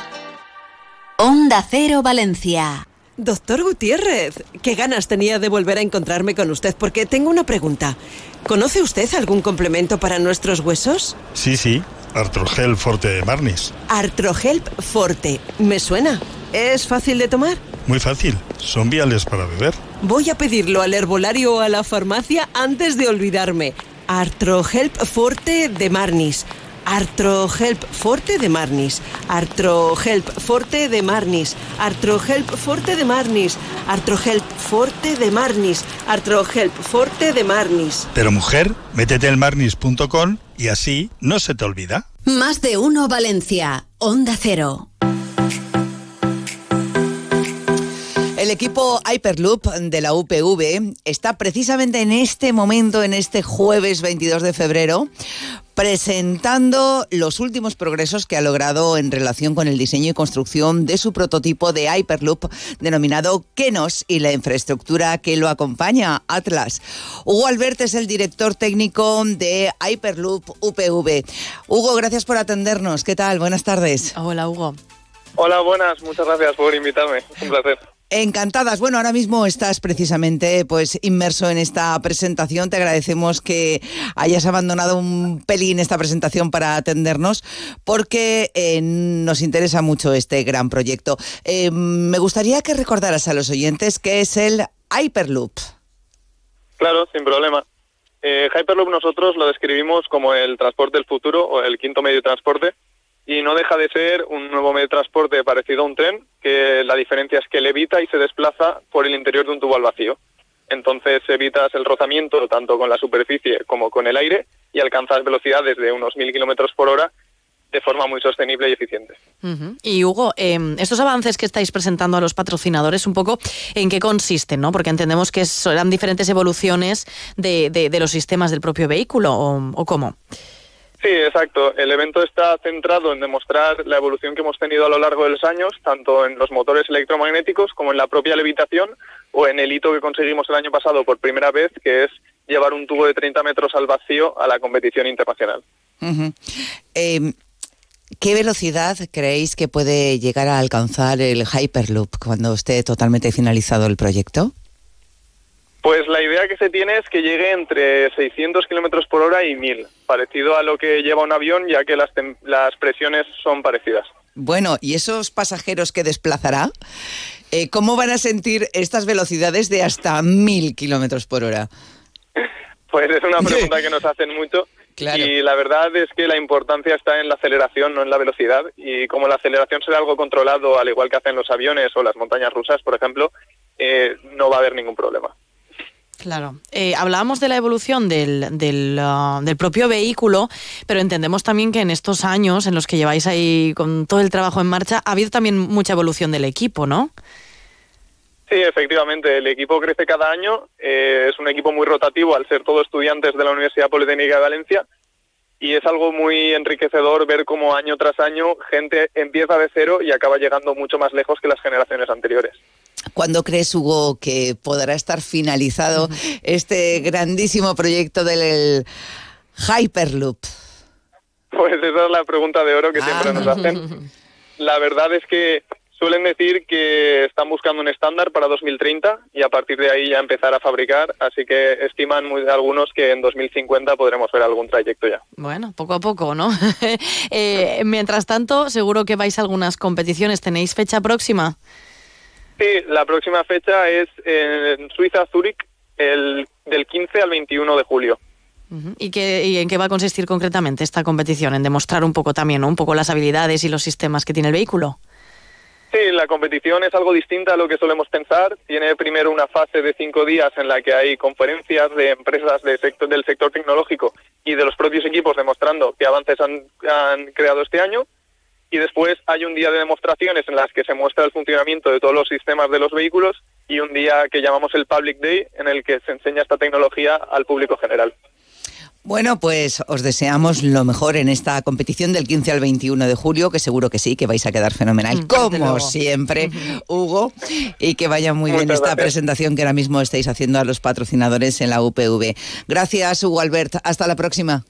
Onda Cero Valencia. Doctor Gutiérrez, qué ganas tenía de volver a encontrarme con usted porque tengo una pregunta. ¿Conoce usted algún complemento para nuestros huesos? Sí, sí, Artrogel Forte de Marnis. Artrohelp Forte. ¿Me suena? ¿Es fácil de tomar? Muy fácil, son viales para beber. Voy a pedirlo al herbolario o a la farmacia antes de olvidarme. Artrohelp Forte de Marnis. Artrohelp Forte de Marnis. Artrohelp Forte de Marnis. Artrohelp Forte de Marnis. Artrohelp Forte de Marnis. Artrohelp Forte de Marnis. Pero mujer, métete en marnis.com y así no se te olvida. Más de uno Valencia. Onda Cero. El equipo Hyperloop de la UPV está precisamente en este momento, en este jueves 22 de febrero, presentando los últimos progresos que ha logrado en relación con el diseño y construcción de su prototipo de Hyperloop denominado Kenos y la infraestructura que lo acompaña, Atlas. Hugo Albert es el director técnico de Hyperloop UPV. Hugo, gracias por atendernos. ¿Qué tal? Buenas tardes. Hola, Hugo. Hola, buenas, muchas gracias por invitarme, un placer. Encantadas. Bueno, ahora mismo estás precisamente pues inmerso en esta presentación. Te agradecemos que hayas abandonado un pelín esta presentación para atendernos porque eh, nos interesa mucho este gran proyecto. Eh, me gustaría que recordaras a los oyentes qué es el Hyperloop. Claro, sin problema. Eh, Hyperloop nosotros lo describimos como el transporte del futuro o el quinto medio de transporte y no deja de ser un nuevo medio de transporte parecido a un tren, que la diferencia es que levita y se desplaza por el interior de un tubo al vacío. Entonces evitas el rozamiento tanto con la superficie como con el aire y alcanzas velocidades de unos mil kilómetros por hora de forma muy sostenible y eficiente. Y Hugo, eh, estos avances que estáis presentando a los patrocinadores, un poco en qué consisten, ¿no? Porque entendemos que serán diferentes evoluciones de, de- de los sistemas del propio vehículo, ¿o, o cómo? Sí, exacto. El evento está centrado en demostrar la evolución que hemos tenido a lo largo de los años, tanto en los motores electromagnéticos como en la propia levitación o en el hito que conseguimos el año pasado por primera vez, que es llevar un tubo de 30 metros al vacío a la competición internacional. Eh, ¿Qué velocidad creéis que puede llegar a alcanzar el Hyperloop cuando esté totalmente finalizado el proyecto? Pues la idea que se tiene es que llegue entre 600 kilómetros por hora y 1000, parecido a lo que lleva un avión, ya que las, las presiones son parecidas. Bueno, ¿y esos pasajeros que desplazará? eh, ¿Cómo van a sentir estas velocidades de hasta mil kilómetros por hora? Pues es una pregunta que nos hacen mucho. Y la verdad es que la importancia está en la aceleración, no en la velocidad. Y como la aceleración será algo controlado, al igual que hacen los aviones o las montañas rusas, por ejemplo, eh, no va a haber ningún problema. Claro. Eh, hablábamos de la evolución del, del, ah, del propio vehículo, pero entendemos también que en estos años en los que lleváis ahí con todo el trabajo en marcha, ha habido también mucha evolución del equipo, ¿no? Sí, efectivamente, el equipo crece cada año, eh, es un equipo muy rotativo al ser todos estudiantes de la Universidad Politécnica de Valencia y es algo muy enriquecedor ver cómo año tras año gente empieza de cero y acaba llegando mucho más lejos que las generaciones anteriores. ¿Cuándo crees, Hugo, que podrá estar finalizado este grandísimo proyecto del Hyperloop? Pues esa es la pregunta de oro que siempre nos hacen. La verdad es que suelen decir que están buscando un estándar para 2030 y a partir de ahí ya empezar a fabricar, así que estiman muy, algunos que en 2050 podremos ver algún trayecto ya. Bueno, poco a poco, ¿no? Eh, mientras tanto, seguro que vais a algunas competiciones. ¿Tenéis fecha próxima? Sí, la próxima fecha es en Suiza, Zúrich, el, del 15 al 21 de julio. ¿Y, qué, ¿Y en qué va a consistir concretamente esta competición? En demostrar un poco también, ¿no? Un poco las habilidades y los sistemas que tiene el vehículo. Sí, la competición es algo distinta a lo que solemos pensar. Tiene primero una fase de cinco días en la que hay conferencias de empresas de sector, del sector tecnológico y de los propios equipos demostrando qué avances han, han creado este año. Y después hay un día de demostraciones en las que se muestra el funcionamiento de todos los sistemas de los vehículos y un día que llamamos el Public Day en el que se enseña esta tecnología al público general. Bueno, pues os deseamos lo mejor en esta competición del 15 al 21 de julio, que seguro que sí, que vais a quedar fenomenal, como luego. siempre, Hugo, y que vaya muy bien esta gracias. presentación que ahora mismo estáis haciendo a los patrocinadores en la UPV. Gracias, Hugo Albert. Hasta la próxima.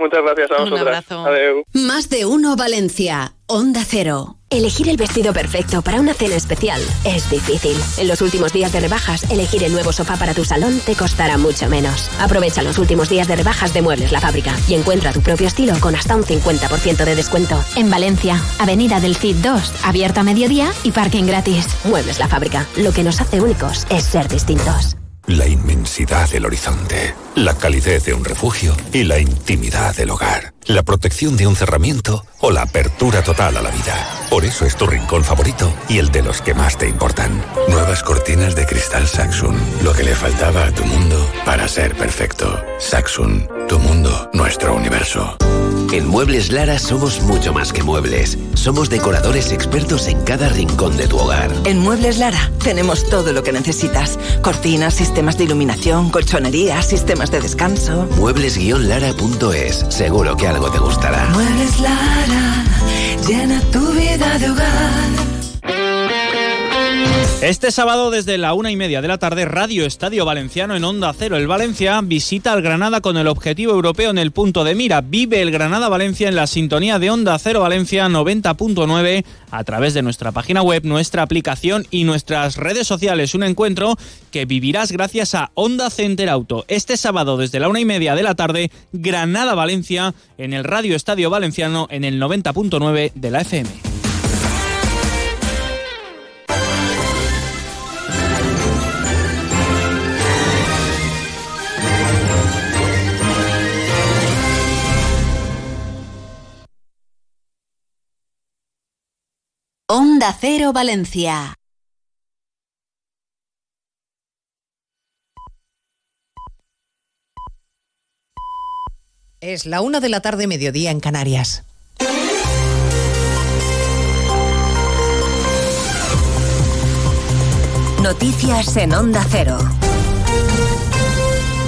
Muchas gracias a Un vosotras. abrazo. Adeu. Más de uno Valencia. Onda Cero. Elegir el vestido perfecto para una cena especial es difícil. En los últimos días de rebajas, elegir el nuevo sofá para tu salón te costará mucho menos. Aprovecha los últimos días de rebajas de Muebles La Fábrica y encuentra tu propio estilo con hasta un 50% de descuento. En Valencia, Avenida del Cid 2, abierta a mediodía y parking gratis. Muebles La Fábrica. Lo que nos hace únicos es ser distintos. La inmensidad del horizonte, la calidez de un refugio y la intimidad del hogar. La protección de un cerramiento o la apertura total a la vida. Por eso es tu rincón favorito y el de los que más te importan. Nuevas cortinas de cristal Saxon. Lo que le faltaba a tu mundo para ser perfecto. Saxon. Tu mundo, nuestro universo. En Muebles Lara somos mucho más que muebles. Somos decoradores expertos en cada rincón de tu hogar. En Muebles Lara tenemos todo lo que necesitas. Cortinas, sistemas de iluminación, colchonería, sistemas de descanso. Muebles-lara.es. Seguro que algo te gustará. Muebles Lara, llena tu vida de hogar. Este sábado desde la una y media de la tarde, Radio Estadio Valenciano en Onda Cero. El Valencia visita al Granada con el objetivo europeo en el punto de mira. Vive el Granada Valencia en la sintonía de Onda Cero Valencia 90.9 a través de nuestra página web, nuestra aplicación y nuestras redes sociales. Un encuentro que vivirás gracias a Onda Center Auto. Este sábado desde la una y media de la tarde, Granada Valencia en el Radio Estadio Valenciano en el 90.9 de la FM. Onda Cero Valencia. Es la una de la tarde, mediodía en Canarias. Noticias en Onda Cero.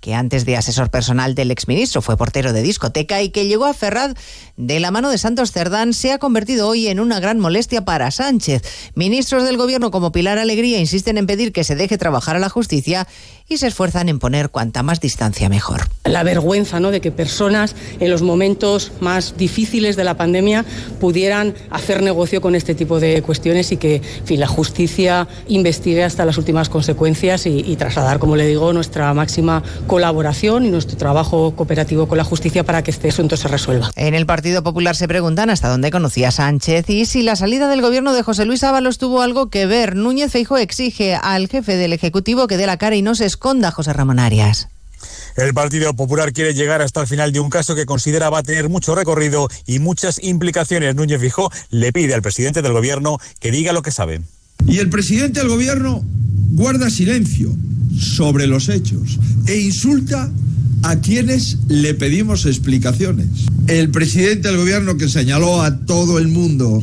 que antes de asesor personal del exministro fue portero de discoteca y que llegó a Ferraz de la mano de Santos Cerdán, se ha convertido hoy en una gran molestia para Sánchez. Ministros del gobierno como Pilar Alegría insisten en pedir que se deje trabajar a la justicia y se esfuerzan en poner cuanta más distancia mejor. La vergüenza ¿no? de que personas en los momentos más difíciles de la pandemia pudieran hacer negocio con este tipo de cuestiones y que en fin, la justicia investigue hasta las últimas consecuencias y, y trasladar, como le digo, nuestra máxima colaboración y nuestro trabajo cooperativo con la justicia para que este asunto se resuelva. En el Partido Popular se preguntan hasta dónde conocía Sánchez y si la salida del gobierno de José Luis Ábalos tuvo algo que ver. Núñez Feijo exige al jefe del Ejecutivo que dé la cara y no se esconda, José Ramón Arias. El Partido Popular quiere llegar hasta el final de un caso que considera va a tener mucho recorrido y muchas implicaciones. Núñez Fijó le pide al presidente del gobierno que diga lo que sabe. Y el presidente del gobierno guarda silencio sobre los hechos e insulta a quienes le pedimos explicaciones. El presidente del gobierno que señaló a todo el mundo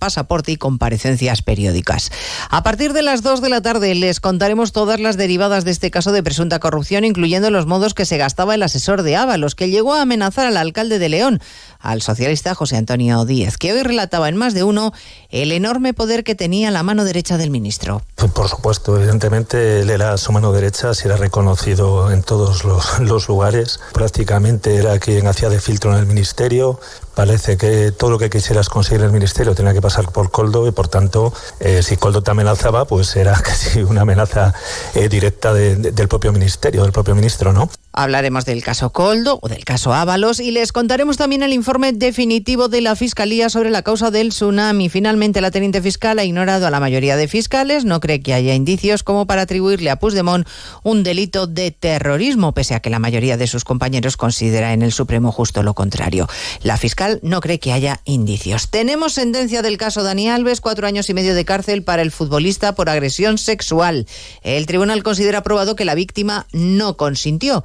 pasaporte y comparecencias periódicas. A partir de las 2 de la tarde les contaremos todas las derivadas de este caso de presunta corrupción, incluyendo los modos que se gastaba el asesor de Ábalos, que llegó a amenazar al alcalde de León, al socialista José Antonio Díez, que hoy relataba en más de uno el enorme poder que tenía la mano derecha del ministro. Por supuesto, evidentemente él era su mano derecha, se era reconocido en todos los, lugares, prácticamente era quien hacía de filtro en el ministerio, parece que todo lo que quisieras conseguir en el ministerio tenía que pasar por Coldo y por tanto eh, si Coldo te amenazaba pues era casi una amenaza eh, directa de, de, del propio ministerio, del propio ministro, ¿no? Hablaremos del caso Coldo o del caso Ábalos y les contaremos también el informe definitivo de la Fiscalía sobre la causa del tsunami. Finalmente, la teniente fiscal ha ignorado a la mayoría de fiscales, no cree que haya indicios como para atribuirle a Puigdemont un delito de terrorismo, pese a que la mayoría de sus compañeros considera en el Supremo justo lo contrario. La fiscal no cree que haya indicios. Tenemos sentencia del caso Dani Alves, cuatro años y medio de cárcel para el futbolista por agresión sexual. El tribunal considera probado que la víctima no consintió.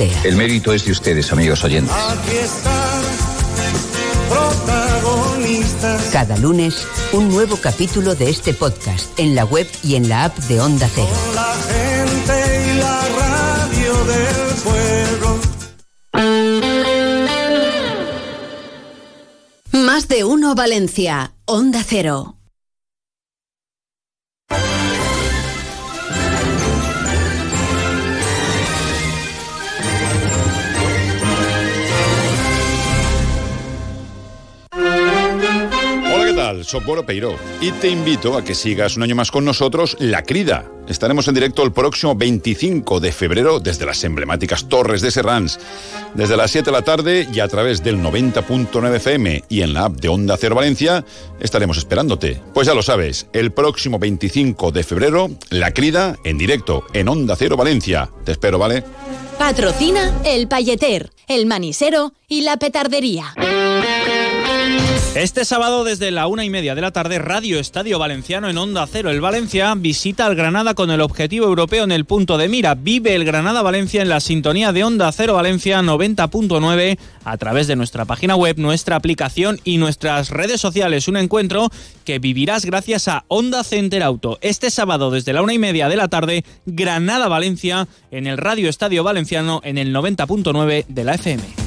El mérito es de ustedes, amigos oyentes. Cada lunes, un nuevo capítulo de este podcast en la web y en la app de Onda Cero. La gente y la radio del pueblo. Más de uno Valencia, Onda Cero. Socorro Peiro y te invito a que sigas un año más con nosotros La Crida. Estaremos en directo el próximo 25 de febrero desde las emblemáticas Torres de Serrans. Desde las 7 de la tarde y a través del 90.9 FM y en la app de Onda Cero Valencia estaremos esperándote. Pues ya lo sabes, el próximo 25 de febrero La Crida en directo en Onda Cero Valencia. Te espero, ¿vale? Patrocina El Payeter, El Manisero y La Petardería. Este sábado desde la una y media de la tarde, Radio Estadio Valenciano en Onda Cero. El Valencia visita al Granada con el objetivo europeo en el punto de mira. Vive el Granada Valencia en la sintonía de Onda Cero Valencia 90.9 a través de nuestra página web, nuestra aplicación y nuestras redes sociales. Un encuentro que vivirás gracias a Onda Center Auto. Este sábado desde la una y media de la tarde, Granada Valencia en el Radio Estadio Valenciano en el 90.9 de la FM.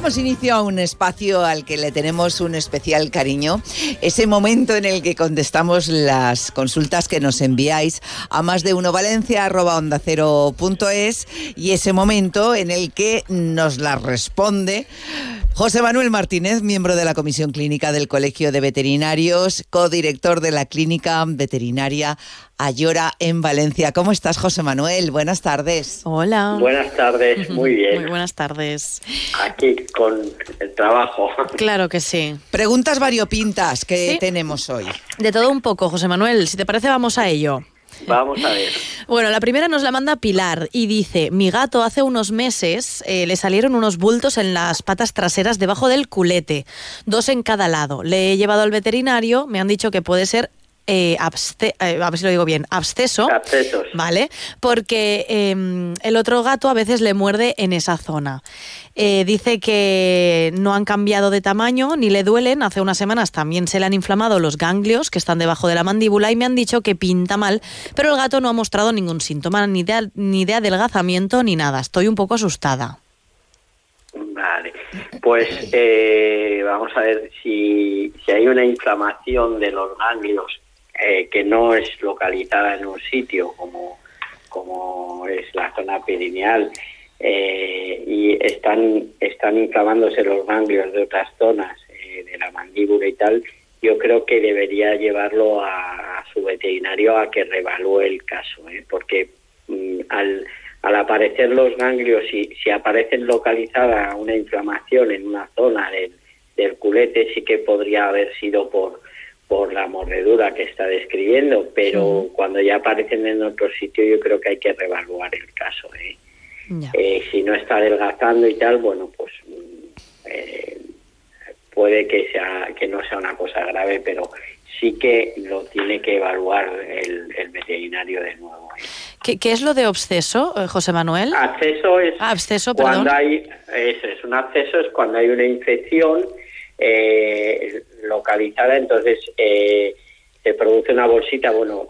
Damos inicio a un espacio al que le tenemos un especial cariño. Ese momento en el que contestamos las consultas que nos enviáis a más de uno Valencia onda y ese momento en el que nos las responde José Manuel Martínez, miembro de la Comisión Clínica del Colegio de Veterinarios, codirector de la Clínica Veterinaria Ayora en Valencia. ¿Cómo estás, José Manuel? Buenas tardes. Hola. Buenas tardes, muy bien. Muy buenas tardes. Aquí con el trabajo. Claro que sí. Preguntas variopintas que tenemos hoy. De todo un poco, José Manuel. Si te parece, vamos a ello. Vamos a ver. Bueno, la primera nos la manda Pilar y dice, mi gato hace unos meses eh, le salieron unos bultos en las patas traseras debajo del culete, dos en cada lado. Le he llevado al veterinario, me han dicho que puede ser eh, absce- eh, a ver si lo digo bien, absceso, Abscesos. ¿vale? Porque eh, el otro gato a veces le muerde en esa zona. Eh, dice que no han cambiado de tamaño ni le duelen. Hace unas semanas también se le han inflamado los ganglios que están debajo de la mandíbula y me han dicho que pinta mal, pero el gato no ha mostrado ningún síntoma, ni de, ni de adelgazamiento ni nada. Estoy un poco asustada. Vale, pues eh, vamos a ver si, si hay una inflamación de los ganglios eh, que no es localizada en un sitio como, como es la zona perineal eh, y están, están inflamándose los ganglios de otras zonas eh, de la mandíbula y tal, yo creo que debería llevarlo a, su veterinario a que revalúe el caso, ¿eh? porque mm, al, al aparecer los ganglios, si, si aparecen localizada una inflamación en una zona del, del culete, sí que podría haber sido por, por la mordedura que está describiendo, pero cuando ya aparecen en otro sitio yo creo que hay que revaluar el caso. ¿eh? Eh, si no está adelgazando y tal, bueno, pues eh, puede que sea que no sea una cosa grave, pero sí que lo tiene que evaluar el, el veterinario de nuevo. ¿eh? ¿Qué, qué es lo de obseso, eh, José Manuel? Acceso es Ah, absceso, perdón. cuando hay es un acceso es cuando hay una infección eh, localizada, entonces eh, se produce una bolsita, bueno,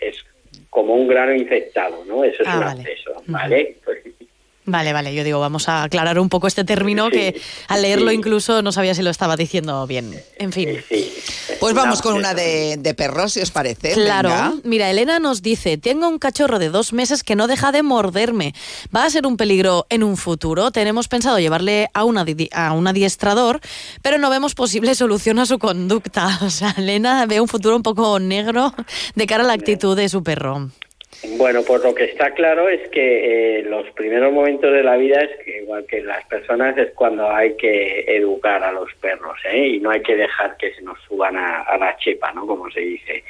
es como un grano infectado, ¿no? Eso es Ah, un vale. acceso, ¿vale? Pues, Vale, vale, yo digo, vamos a aclarar un poco este término que al leerlo sí. incluso no sabía si lo estaba diciendo bien. En fin. Pues vamos con una de, de perros, si os parece. Claro, Venga. mira, Elena nos dice, tengo un cachorro de dos meses que no deja de morderme. ¿Va a ser un peligro en un futuro? Tenemos pensado llevarle a, una a un adiestrador, pero no vemos posible solución a su conducta. O sea, Elena ve un futuro un poco negro de cara a la actitud de su perro. Bueno, pues lo que está claro es que eh, los primeros momentos de la vida es que igual que las personas es cuando hay que educar a los perros ¿eh? y no hay que dejar que se nos suban a, a la chepa, ¿no? Como se dice.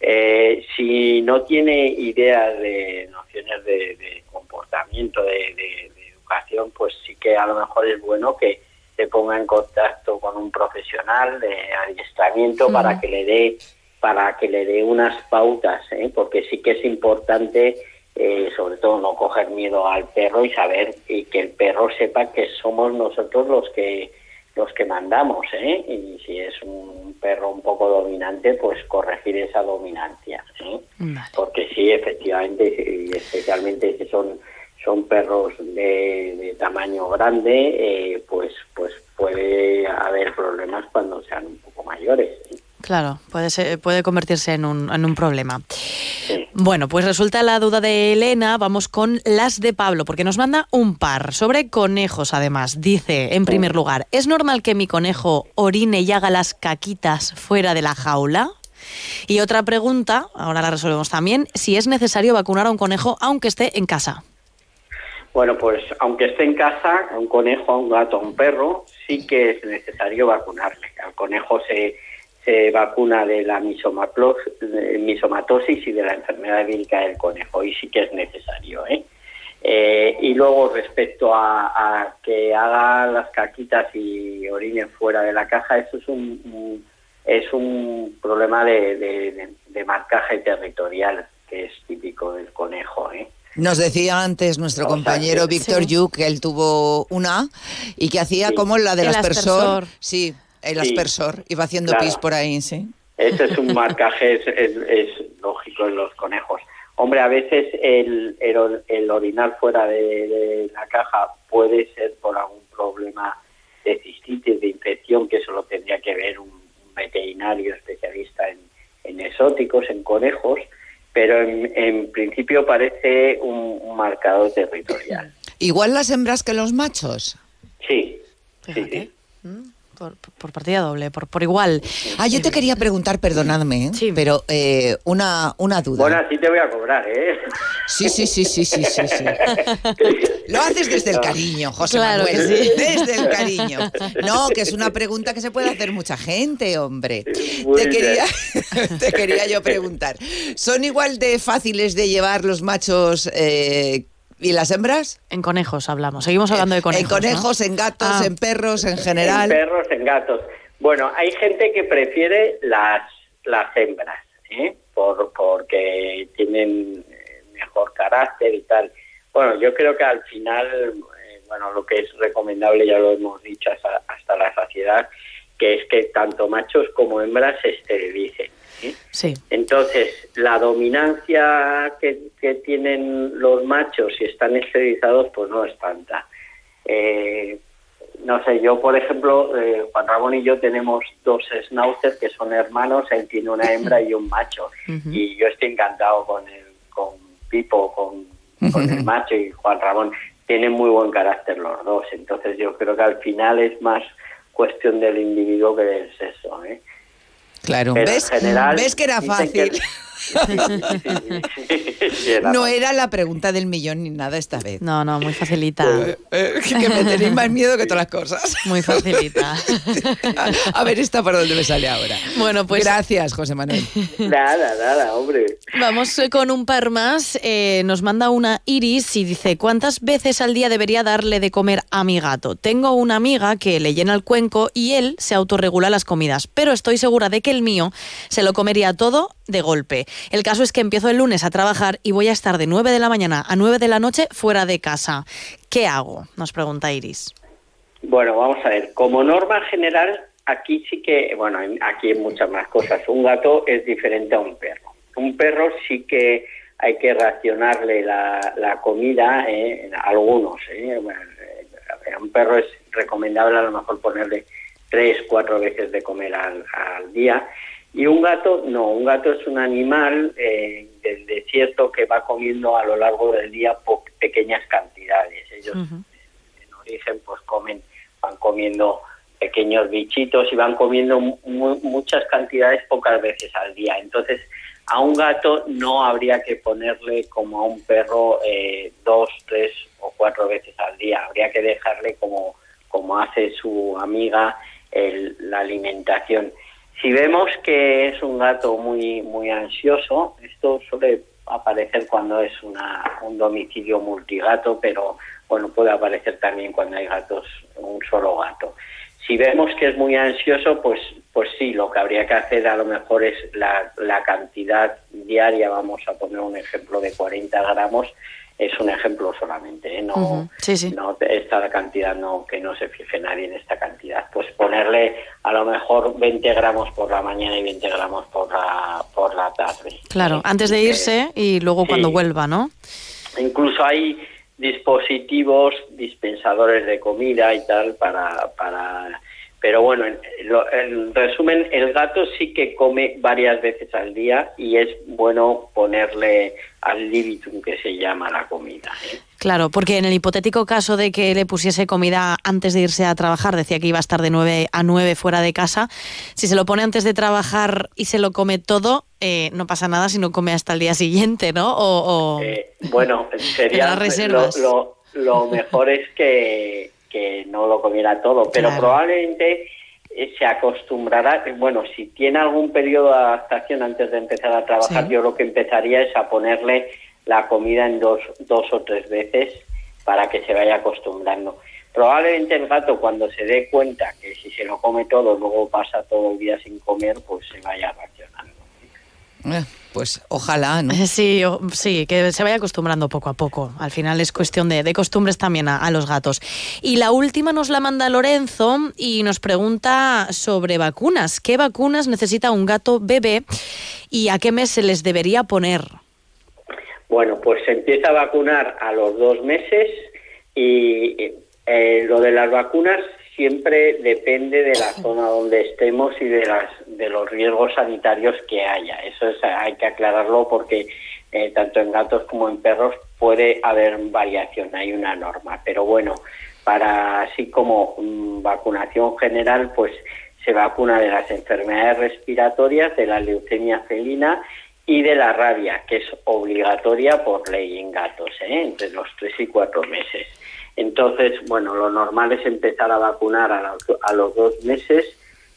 Eh, si no tiene ideas de nociones de, de comportamiento, de, de- de educación, pues sí que a lo mejor es bueno que se ponga en contacto con un profesional de adiestramiento para que le dé para que le dé unas pautas, ¿eh? porque sí que es importante, eh, sobre todo, no coger miedo al perro y saber y que el perro sepa que somos nosotros los que los que mandamos, ¿eh? y si es un perro un poco dominante, pues corregir esa dominancia, ¿eh? porque sí, efectivamente, y especialmente si son son perros de, de tamaño grande, eh, pues pues puede haber problemas cuando sean un poco mayores. Claro, puede, ser- puede convertirse en un, en un problema. Bueno, pues resulta la duda de Elena. Vamos con las de Pablo, porque nos manda un par sobre conejos, además. Dice, en primer lugar, ¿es normal que mi conejo orine y haga las caquitas fuera de la jaula? Y otra pregunta, ahora la resolvemos también, si es necesario vacunar a un conejo aunque esté en casa. Bueno, pues aunque esté en casa, a un conejo, a un gato, a un perro, sí que es necesario vacunarle. Al conejo se, se vacuna de la de misomatosis y de la enfermedad vírica del conejo, y sí que es necesario. ¿eh? Eh, y luego respecto a, a que haga las caquitas y orine fuera de la caja, eso es un, un- es un problema de, de- de- de marcaje territorial que es típico del conejo. ¿eh? Nos decía antes nuestro O sea, compañero Víctor Sí. Yu que él tuvo una y que hacía como la del El aspersor. aspersor. Sí, el Sí. aspersor. Iba haciendo Claro. pis por ahí, sí. Ese es un marcaje, es, es- es lógico en los conejos. Hombre, a veces el, el, or- el orinar fuera de, de la caja puede ser por algún problema de cistitis, de infección, que eso lo tendría que ver un, un veterinario especialista en, en exóticos, en conejos, pero en, en principio parece un, un marcador territorial. Igual las hembras que los machos. Sí, sí, sí. Por, por partida doble, por, por igual. Ah, yo te quería preguntar, perdonadme, ¿eh? pero eh, una, una duda. Bueno, así te voy a cobrar, ¿eh? Sí, sí, sí, sí, sí, sí, sí. Lo haces desde el cariño, José Claro Manuel. que sí. Desde el cariño. No, que es una pregunta que se puede hacer mucha gente, hombre. Muy Te quería, te quería yo preguntar. ¿Son igual de fáciles de llevar los machos eh, y las hembras? En conejos hablamos. Seguimos hablando de conejos. En conejos, ¿no? en gatos, Ah. en perros, en general. En perros, en gatos. Bueno, hay gente que prefiere las, las hembras, ¿eh? Por, porque tienen eh, mejor carácter y tal. Bueno, yo creo que al final, eh, bueno, lo que es recomendable, ya lo hemos dicho hasta, hasta la saciedad, que es que tanto machos como hembras se esterilicen. Sí. Entonces, la dominancia que, que tienen los machos si están esterilizados, pues no es tanta. Eh, no sé, yo por ejemplo, eh, Juan Ramón y yo tenemos dos schnauzers que son hermanos, él tiene una hembra y un macho. Y yo estoy encantado con el, con Pipo, con, con el macho y Juan Ramón. Tienen muy buen carácter los dos, entonces yo creo que al final es más cuestión del individuo que del sexo. ¿eh? Claro, Pero en ¿ves? general, ¿Ves que era fácil? No era la pregunta del millón ni nada esta vez. No, no, muy facilita. Eh, que me tenéis más miedo que todas las cosas. Muy facilita. A ver, esta por dónde me sale ahora. Bueno, pues Gracias, José Manuel. Nada, nada, hombre. Vamos eh, con un par más. Eh, nos manda una Iris y dice, ¿cuántas veces al día debería darle de comer a mi gato? Tengo una amiga que le llena el cuenco y él se autorregula las comidas, pero estoy segura de que el mío se lo comería todo de golpe. El caso es que empiezo el lunes a trabajar y voy a estar de 9 de la mañana a 9 de la noche fuera de casa. ¿Qué hago? Nos pregunta Iris. Bueno, vamos a ver. Como norma general, aquí sí que, bueno, aquí hay muchas más cosas. Un gato es diferente a un perro. Un perro sí que hay que racionarle la, comida, eh, en algunos. eh. Eh, un perro es recomendable a lo mejor ponerle tres, cuatro veces de comer al día. Y un gato, no, un gato es un animal eh, del desierto que va comiendo a lo largo del día po- pequeñas cantidades. Ellos en origen pues comen, van comiendo pequeños bichitos y van comiendo mu- muchas cantidades pocas veces al día. Entonces, a un gato no habría que ponerle como a un perro eh, dos, tres o cuatro veces al día. Habría que dejarle como, como hace su amiga el- la alimentación. Si vemos que es un gato muy, muy ansioso, esto suele aparecer cuando es una, un domicilio multigato, pero bueno, puede aparecer también cuando hay gatos, un solo gato. Si vemos que es muy ansioso, pues, pues sí, lo que habría que hacer a lo mejor es la, la cantidad diaria, vamos a poner un ejemplo de 40 gramos, es un ejemplo solamente, ¿eh? no, Sí, sí. no esta cantidad no que no se fije nadie en esta cantidad pues ponerle a lo mejor 20 gramos por la mañana y 20 gramos por la por la tarde Claro, antes de irse y luego cuando vuelva, ¿no? incluso hay dispositivos dispensadores de comida y tal para para pero bueno en, en resumen el gato sí que come varias veces al día y es bueno ponerle al libitum que se llama la comida ¿eh? Claro, porque en el hipotético caso de que le pusiese comida antes de irse a trabajar, decía que iba a estar de 9 a 9 fuera de casa, si se lo pone antes de trabajar y se lo come todo, eh, no pasa nada si no come hasta el día siguiente, ¿no? O, o- Eh, bueno, sería lo- lo mejor es que, que no lo comiera todo, pero Claro. probablemente eh, se acostumbrará. Bueno, si tiene algún periodo de adaptación antes de empezar a trabajar, Sí. yo lo que empezaría es a ponerle la comida en dos, dos o tres veces para que se vaya acostumbrando. Probablemente el gato cuando se dé cuenta que si se lo come todo, luego pasa todo el día sin comer, pues se vaya racionando. Eh, Pues ojalá, ¿no? Eh, Sí, o- sí, que se vaya acostumbrando poco a poco. Al final es cuestión de, de costumbres también a, a los gatos. Y la última nos la manda Lorenzo y nos pregunta sobre vacunas. ¿Qué vacunas necesita un gato bebé y a qué mes se les debería poner? Bueno, pues se empieza a vacunar a los dos meses y eh, lo de las vacunas siempre depende de la zona donde estemos y de, las, de los riesgos sanitarios que haya. Eso es, hay que aclararlo porque eh, tanto en gatos como en perros puede haber variación, hay una norma. Pero bueno, para así como mm, vacunación general, pues se vacuna de las enfermedades respiratorias, de la leucemia felina y de la rabia, que es obligatoria por ley en gatos, ¿eh? entre los tres y cuatro meses. Entonces, bueno, lo normal es empezar a vacunar a los, a los dos meses.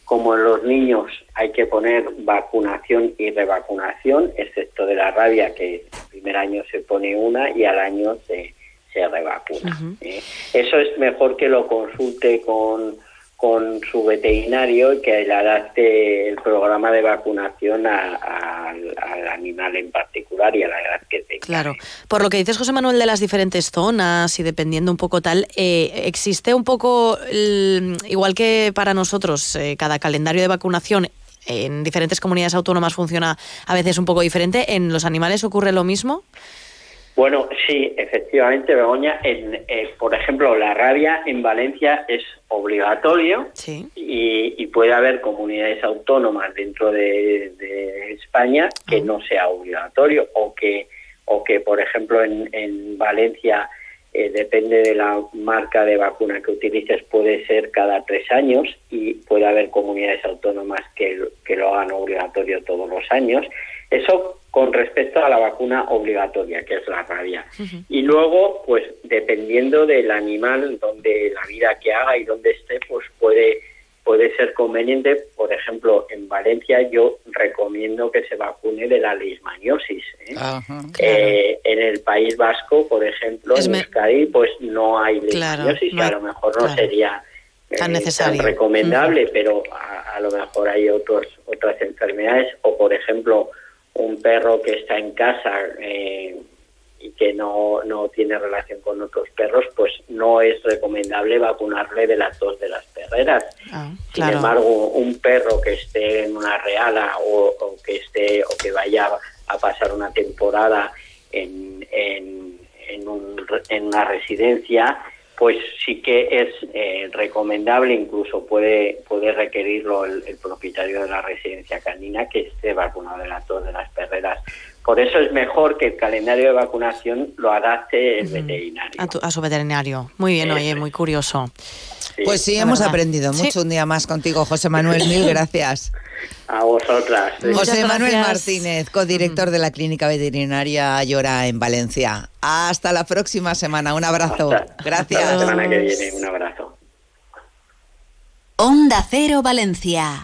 Como en los niños hay que poner vacunación y revacunación, excepto de la rabia, que el primer año se pone una y al año se, se revacuna. ¿eh? Eso es mejor que lo consulte con, con su veterinario y que le adapte el programa de vacunación a- a- al animal en particular y a la edad que tenga. Claro. Por lo que dices, José Manuel, de las diferentes zonas y dependiendo un poco tal, eh, existe un poco, el- igual que para nosotros, eh, cada calendario de vacunación en diferentes comunidades autónomas funciona a veces un poco diferente. ¿En los animales ocurre lo mismo? Bueno, sí, efectivamente, Begoña. En, eh, por ejemplo, la rabia en Valencia es obligatorio y, y puede haber comunidades autónomas dentro de, de España que no sea obligatorio o que, o que por ejemplo, en, en Valencia eh, depende de la marca de vacuna que utilices, puede ser cada tres años y puede haber comunidades autónomas que, que lo hagan obligatorio todos los años. Eso con respecto a la vacuna obligatoria, que es la rabia. Y luego, pues dependiendo del animal, donde la vida que haga y donde esté, pues puede puede ser conveniente. Por ejemplo, en Valencia yo recomiendo que se vacune de la leishmaniosis. ¿eh? Eh, en el País Vasco, por ejemplo, en Euskadi, pues no hay Claro, leishmaniosis y a lo mejor no claro. sería Tan eh, necesario. recomendable, pero a, a lo mejor hay otros otras enfermedades o, por ejemplo, un perro que está en casa eh, y que no, no tiene relación con otros perros, pues no es recomendable vacunarle de las dos de las perreras. Sin claro. embargo, un perro que esté en una reala o, o que esté o que vaya a pasar una temporada en, en, en, un- en una residencia, pues sí que es eh, recomendable, incluso puede, puede requerirlo el, el propietario de la residencia canina que esté vacunado de las dos de las perreras. Por eso es mejor que el calendario de vacunación lo adapte el veterinario. A, tu- a su veterinario. Muy bien, oye, muy curioso. Pues sí, hemos verdad. aprendido Sí. mucho un día más contigo, José Manuel. Mil gracias. A vosotras. José Manuel gracias. Martínez, codirector de la Clínica Veterinaria Llora en Valencia. Hasta la próxima semana. Un abrazo. Hasta la Gracias. semana que viene. Un abrazo. Onda Cero Valencia.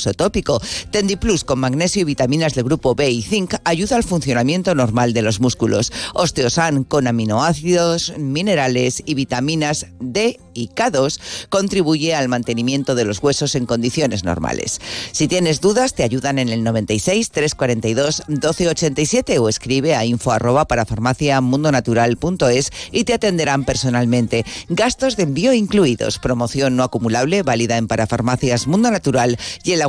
uso tópico. Tendiplus con magnesio y vitaminas del grupo B y zinc ayuda al funcionamiento normal de los músculos. Osteosan con aminoácidos, minerales y vitaminas D y K2 contribuye al mantenimiento de los huesos en condiciones normales. Si tienes dudas, te ayudan en el 96 342 1287 o escribe a info arroba para farmaciamundonatural.es y te atenderán personalmente. Gastos de envío incluidos. Promoción no acumulable válida en Parafarmacias Mundo Natural y en la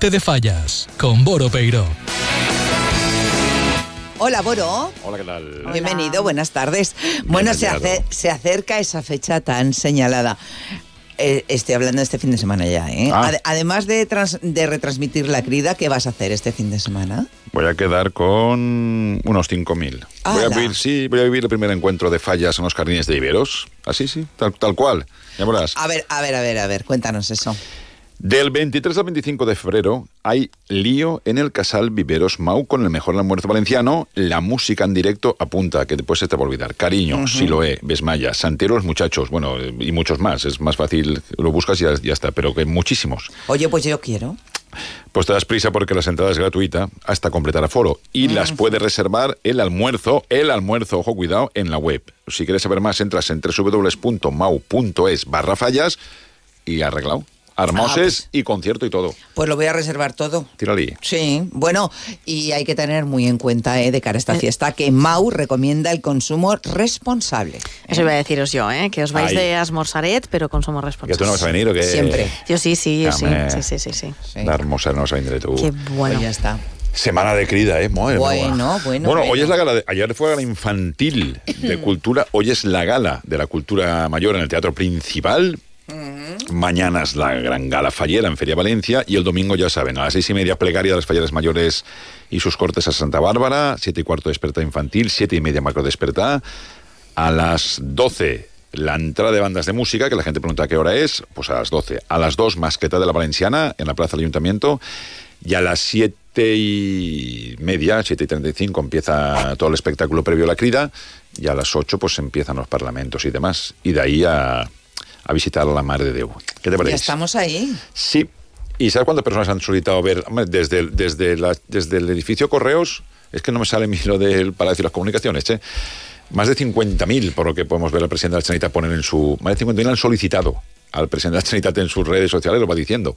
De Fallas, con Boro Peiro. Hola, Boro. Hola, ¿qué tal? Bienvenido, buenas tardes. Bueno, se, se acerca esa fecha tan señalada. Eh, estoy hablando de este fin de semana ya, ¿eh? Ah. Ade- además de, trans- de retransmitir la crida, ¿qué vas a hacer este fin de semana? Voy a quedar con unos 5.000. Voy a vivir, sí, voy a vivir el primer encuentro de fallas en los jardines de Iberos. Así, sí, tal, tal cual. Ya verás. A ver, a ver, a ver, a ver, cuéntanos eso. Del 23 al 25 de febrero hay lío en el Casal Viveros Mau con el mejor almuerzo valenciano. La música en directo apunta, que después se te va a olvidar. Cariño, Ujú. Siloé, Besmaya, Santero, los muchachos, bueno, y muchos más. Es más fácil, lo buscas y ya, ya está, pero que muchísimos. Oye, pues yo quiero. Pues te das prisa porque las entradas es gratuita hasta completar aforo y las puedes reservar el almuerzo, el almuerzo, ojo, cuidado, en la web. Si quieres saber más, entras en www.mau.es barra fallas y arreglado. Armoses y concierto y todo. Pues lo voy a reservar todo. Tírale. Sí, bueno, y hay que tener muy en cuenta eh, de cara a esta fiesta que Mau recomienda el consumo responsable. Eso iba a deciros yo, ¿eh? que os vais Ay. de asmorzaret, pero consumo ¿Que responsable. tú no vas a venir o qué? Siempre. Yo sí, sí, yo sí. Sí, sí, sí, sí. La hermosa no vas a venir tú. Qué bueno. Pues ya está. Semana de crida, ¿eh? Madre Bueno, mía. bueno, Bueno, hoy bueno. es la gala, de- ayer fue la gala infantil de cultura, hoy es la gala de la cultura mayor en el Teatro Principal. Mañana es la gran gala fallera en Feria Valencia y el domingo ya saben, a las seis y media plegaria de las falleras mayores y sus cortes a Santa Bárbara, siete y cuarto despertar infantil, siete y media macro despertar, a las doce la entrada de bandas de música, que la gente pregunta a qué hora es, pues a las doce, a las dos masqueta de la Valenciana en la Plaza del Ayuntamiento. Y a las siete y media, siete y treinta y cinco empieza todo el espectáculo previo a la crida. Y a las ocho pues empiezan los parlamentos y demás. Y de ahí a, a visitar a la Madre de Déu. ¿Qué te Ya parece? estamos ahí. Sí. ¿Y sabes cuántas personas han solicitado ver? Desde, el- desde, la- desde el edificio Correos, es que no me sale a mí lo del Palacio de las Comunicaciones, che. Más de 50.000, por lo que podemos ver al presidente de la Generalitat poner en su... Más de 50.000 han solicitado al presidente de la Generalitat en sus redes sociales, lo va diciendo.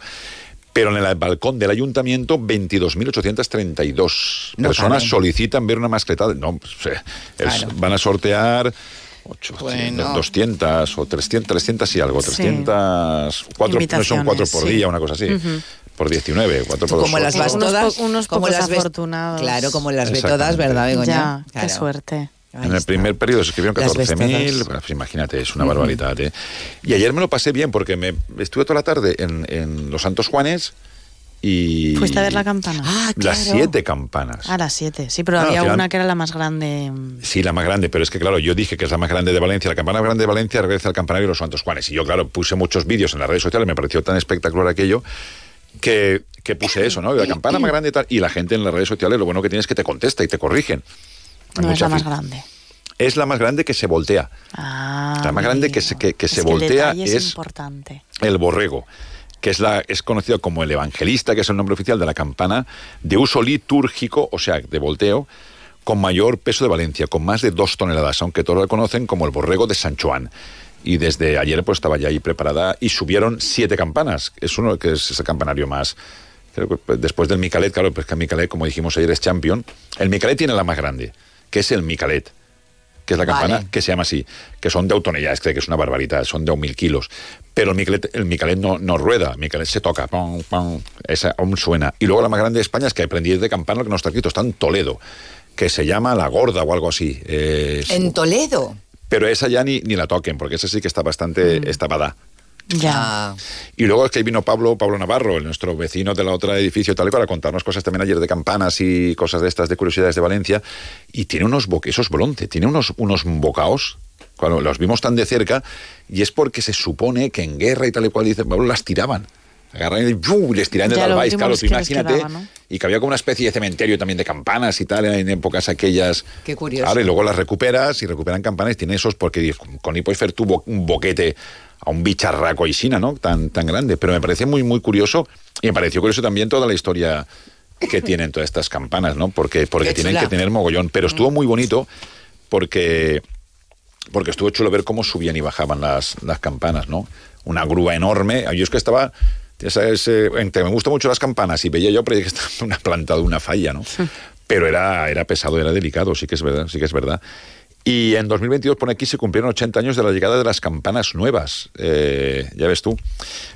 Pero en el balcón del ayuntamiento, 22.832 No personas caben. solicitan ver una mascleta. No, pues, eh, es- Claro. van a sortear 800, Bueno. 200 o 300, 300 y algo, Sí. 300, cuatro, no son cuatro por Invitaciones, día, sí. una cosa así. Ujú. Por 19, cuatro por Como dos, las vas todas, unos como pocos las ves- afortunados. Claro, como las ve todas, ¿verdad, Begoña? Ya, Claro. qué suerte. Ahí En el está. primer periodo se escribieron Las ves 14.000, todas. bueno, pues imagínate, es una barbaridad. ¿eh? Y ayer me lo pasé bien porque me estuve toda la tarde en, en Los Santos Juanes y... ¿Fuiste a ver la campana? Ah, Las siete campanas. A las siete, sí, pero Claro, había final- una que era la más grande. Sí, la más grande, pero es que claro, yo dije que es la más grande de Valencia. La campana más grande de Valencia regresa al campanario de los Santos Juanes. Y yo, claro, puse muchos vídeos en las redes sociales, me pareció tan espectacular aquello que, que puse eso, ¿no? La campana más grande y tal. Y la gente en las redes sociales, lo bueno que tiene es que te contesta y te corrigen. Hay No es la más grande. Es la más grande que se voltea. Ah, la más grande que se, que, se voltea es, es importante. el borrego, que es, la, es conocido como el evangelista, que es el nombre oficial de la campana, de uso litúrgico, o sea, de volteo, con mayor peso de Valencia, con más de dos toneladas, aunque todos la conocen como el borrego de San Joan. Y desde ayer pues estaba ya ahí preparada y subieron siete campanas. Es uno que es ese campanario más. creo que, pues, después del Micalet, claro, pues que el Micalet, como dijimos ayer, es champion. El Micalet tiene la más grande, que es el Micalet que es la campana, Vale. que se llama así, que son de autonía, es que es una barbaridad, son de un mil kilos. Pero el Micalet, el Micalet no, no rueda, el Micalet se toca, pum, pum, esa aún suena. Y luego la más grande de España es que aprendí de campana, lo que no está escrito, está en Toledo, que se llama La Gorda o algo así. Eh, En Toledo. pero esa ya ni, ni la toquen, porque esa sí que está bastante estapada. Ya. Y luego es que vino Pablo, Pablo Navarro, el nuestro vecino del otro edificio y tal, y para contarnos cosas también ayer de campanas y cosas de estas de curiosidades de Valencia. Y tiene unos boques, eso es Bolonce, tiene unos, unos bocaos, cuando los vimos tan de cerca, y es porque se supone que en guerra y tal y cual, dice Pablo, las tiraban. Agarran y ¡pum! les tiran de último claro, tú imagínate. quedaba, ¿no? Y que había como una especie de cementerio también de campanas y tal en épocas aquellas. Qué curioso. Claro, y luego las recuperas y recuperan campanas. Tiene esos porque con Hipoifer tuvo un boquete a un bicharraco y sina, ¿no? Tan, tan grande. Pero me parece muy, muy curioso. Y me pareció curioso también toda la historia que tienen todas estas campanas, ¿no? Porque, porque tienen que tener mogollón. Pero estuvo muy bonito porque porque estuvo chulo ver cómo subían y bajaban las, las campanas, ¿no? Una grúa enorme. Yo es que estaba, ya sabes, eh, entre me gustan mucho las campanas y veía yo, que estaba una planta de una falla, ¿no? Pero era, era pesado, era delicado, sí que es verdad, sí que es verdad. Y en 2022, pone aquí, se cumplieron 80 años de la llegada de las campanas nuevas. Eh, ya ves tú.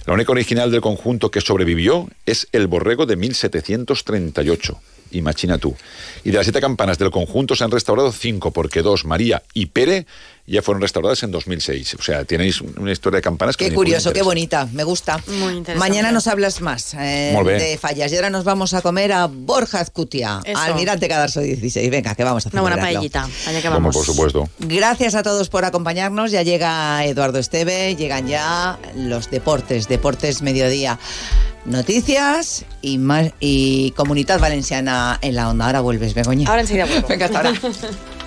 La única original del conjunto que sobrevivió es el borrego de 1738. Imagina tú. Y de las siete campanas del conjunto se han restaurado cinco, porque dos, María y Pere, ya fueron restauradas en 2006. O sea, tenéis una historia de campanas que Qué curioso, qué bonita, me gusta. Muy interesante. Mañana nos hablas más eh, de fallas. Y ahora nos vamos a comer a Borja Azcutia, Eso. Almirante Cadarso 16. Venga, que vamos a Una buena paellita. Allá que Como vamos. por supuesto. Gracias a todos por acompañarnos. Ya llega Eduardo Esteve, llegan ya los deportes, Deportes Mediodía. Noticias y, más, y Comunidad Valenciana en la onda. Ahora vuelves, Begoña. Ahora enseguida vuelvo. Venga, hasta ahora.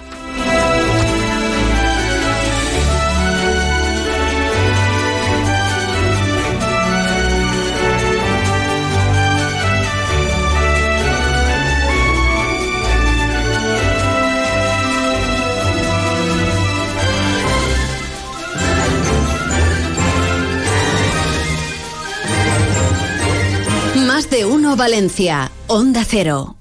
de uno Valencia. Onda Cero.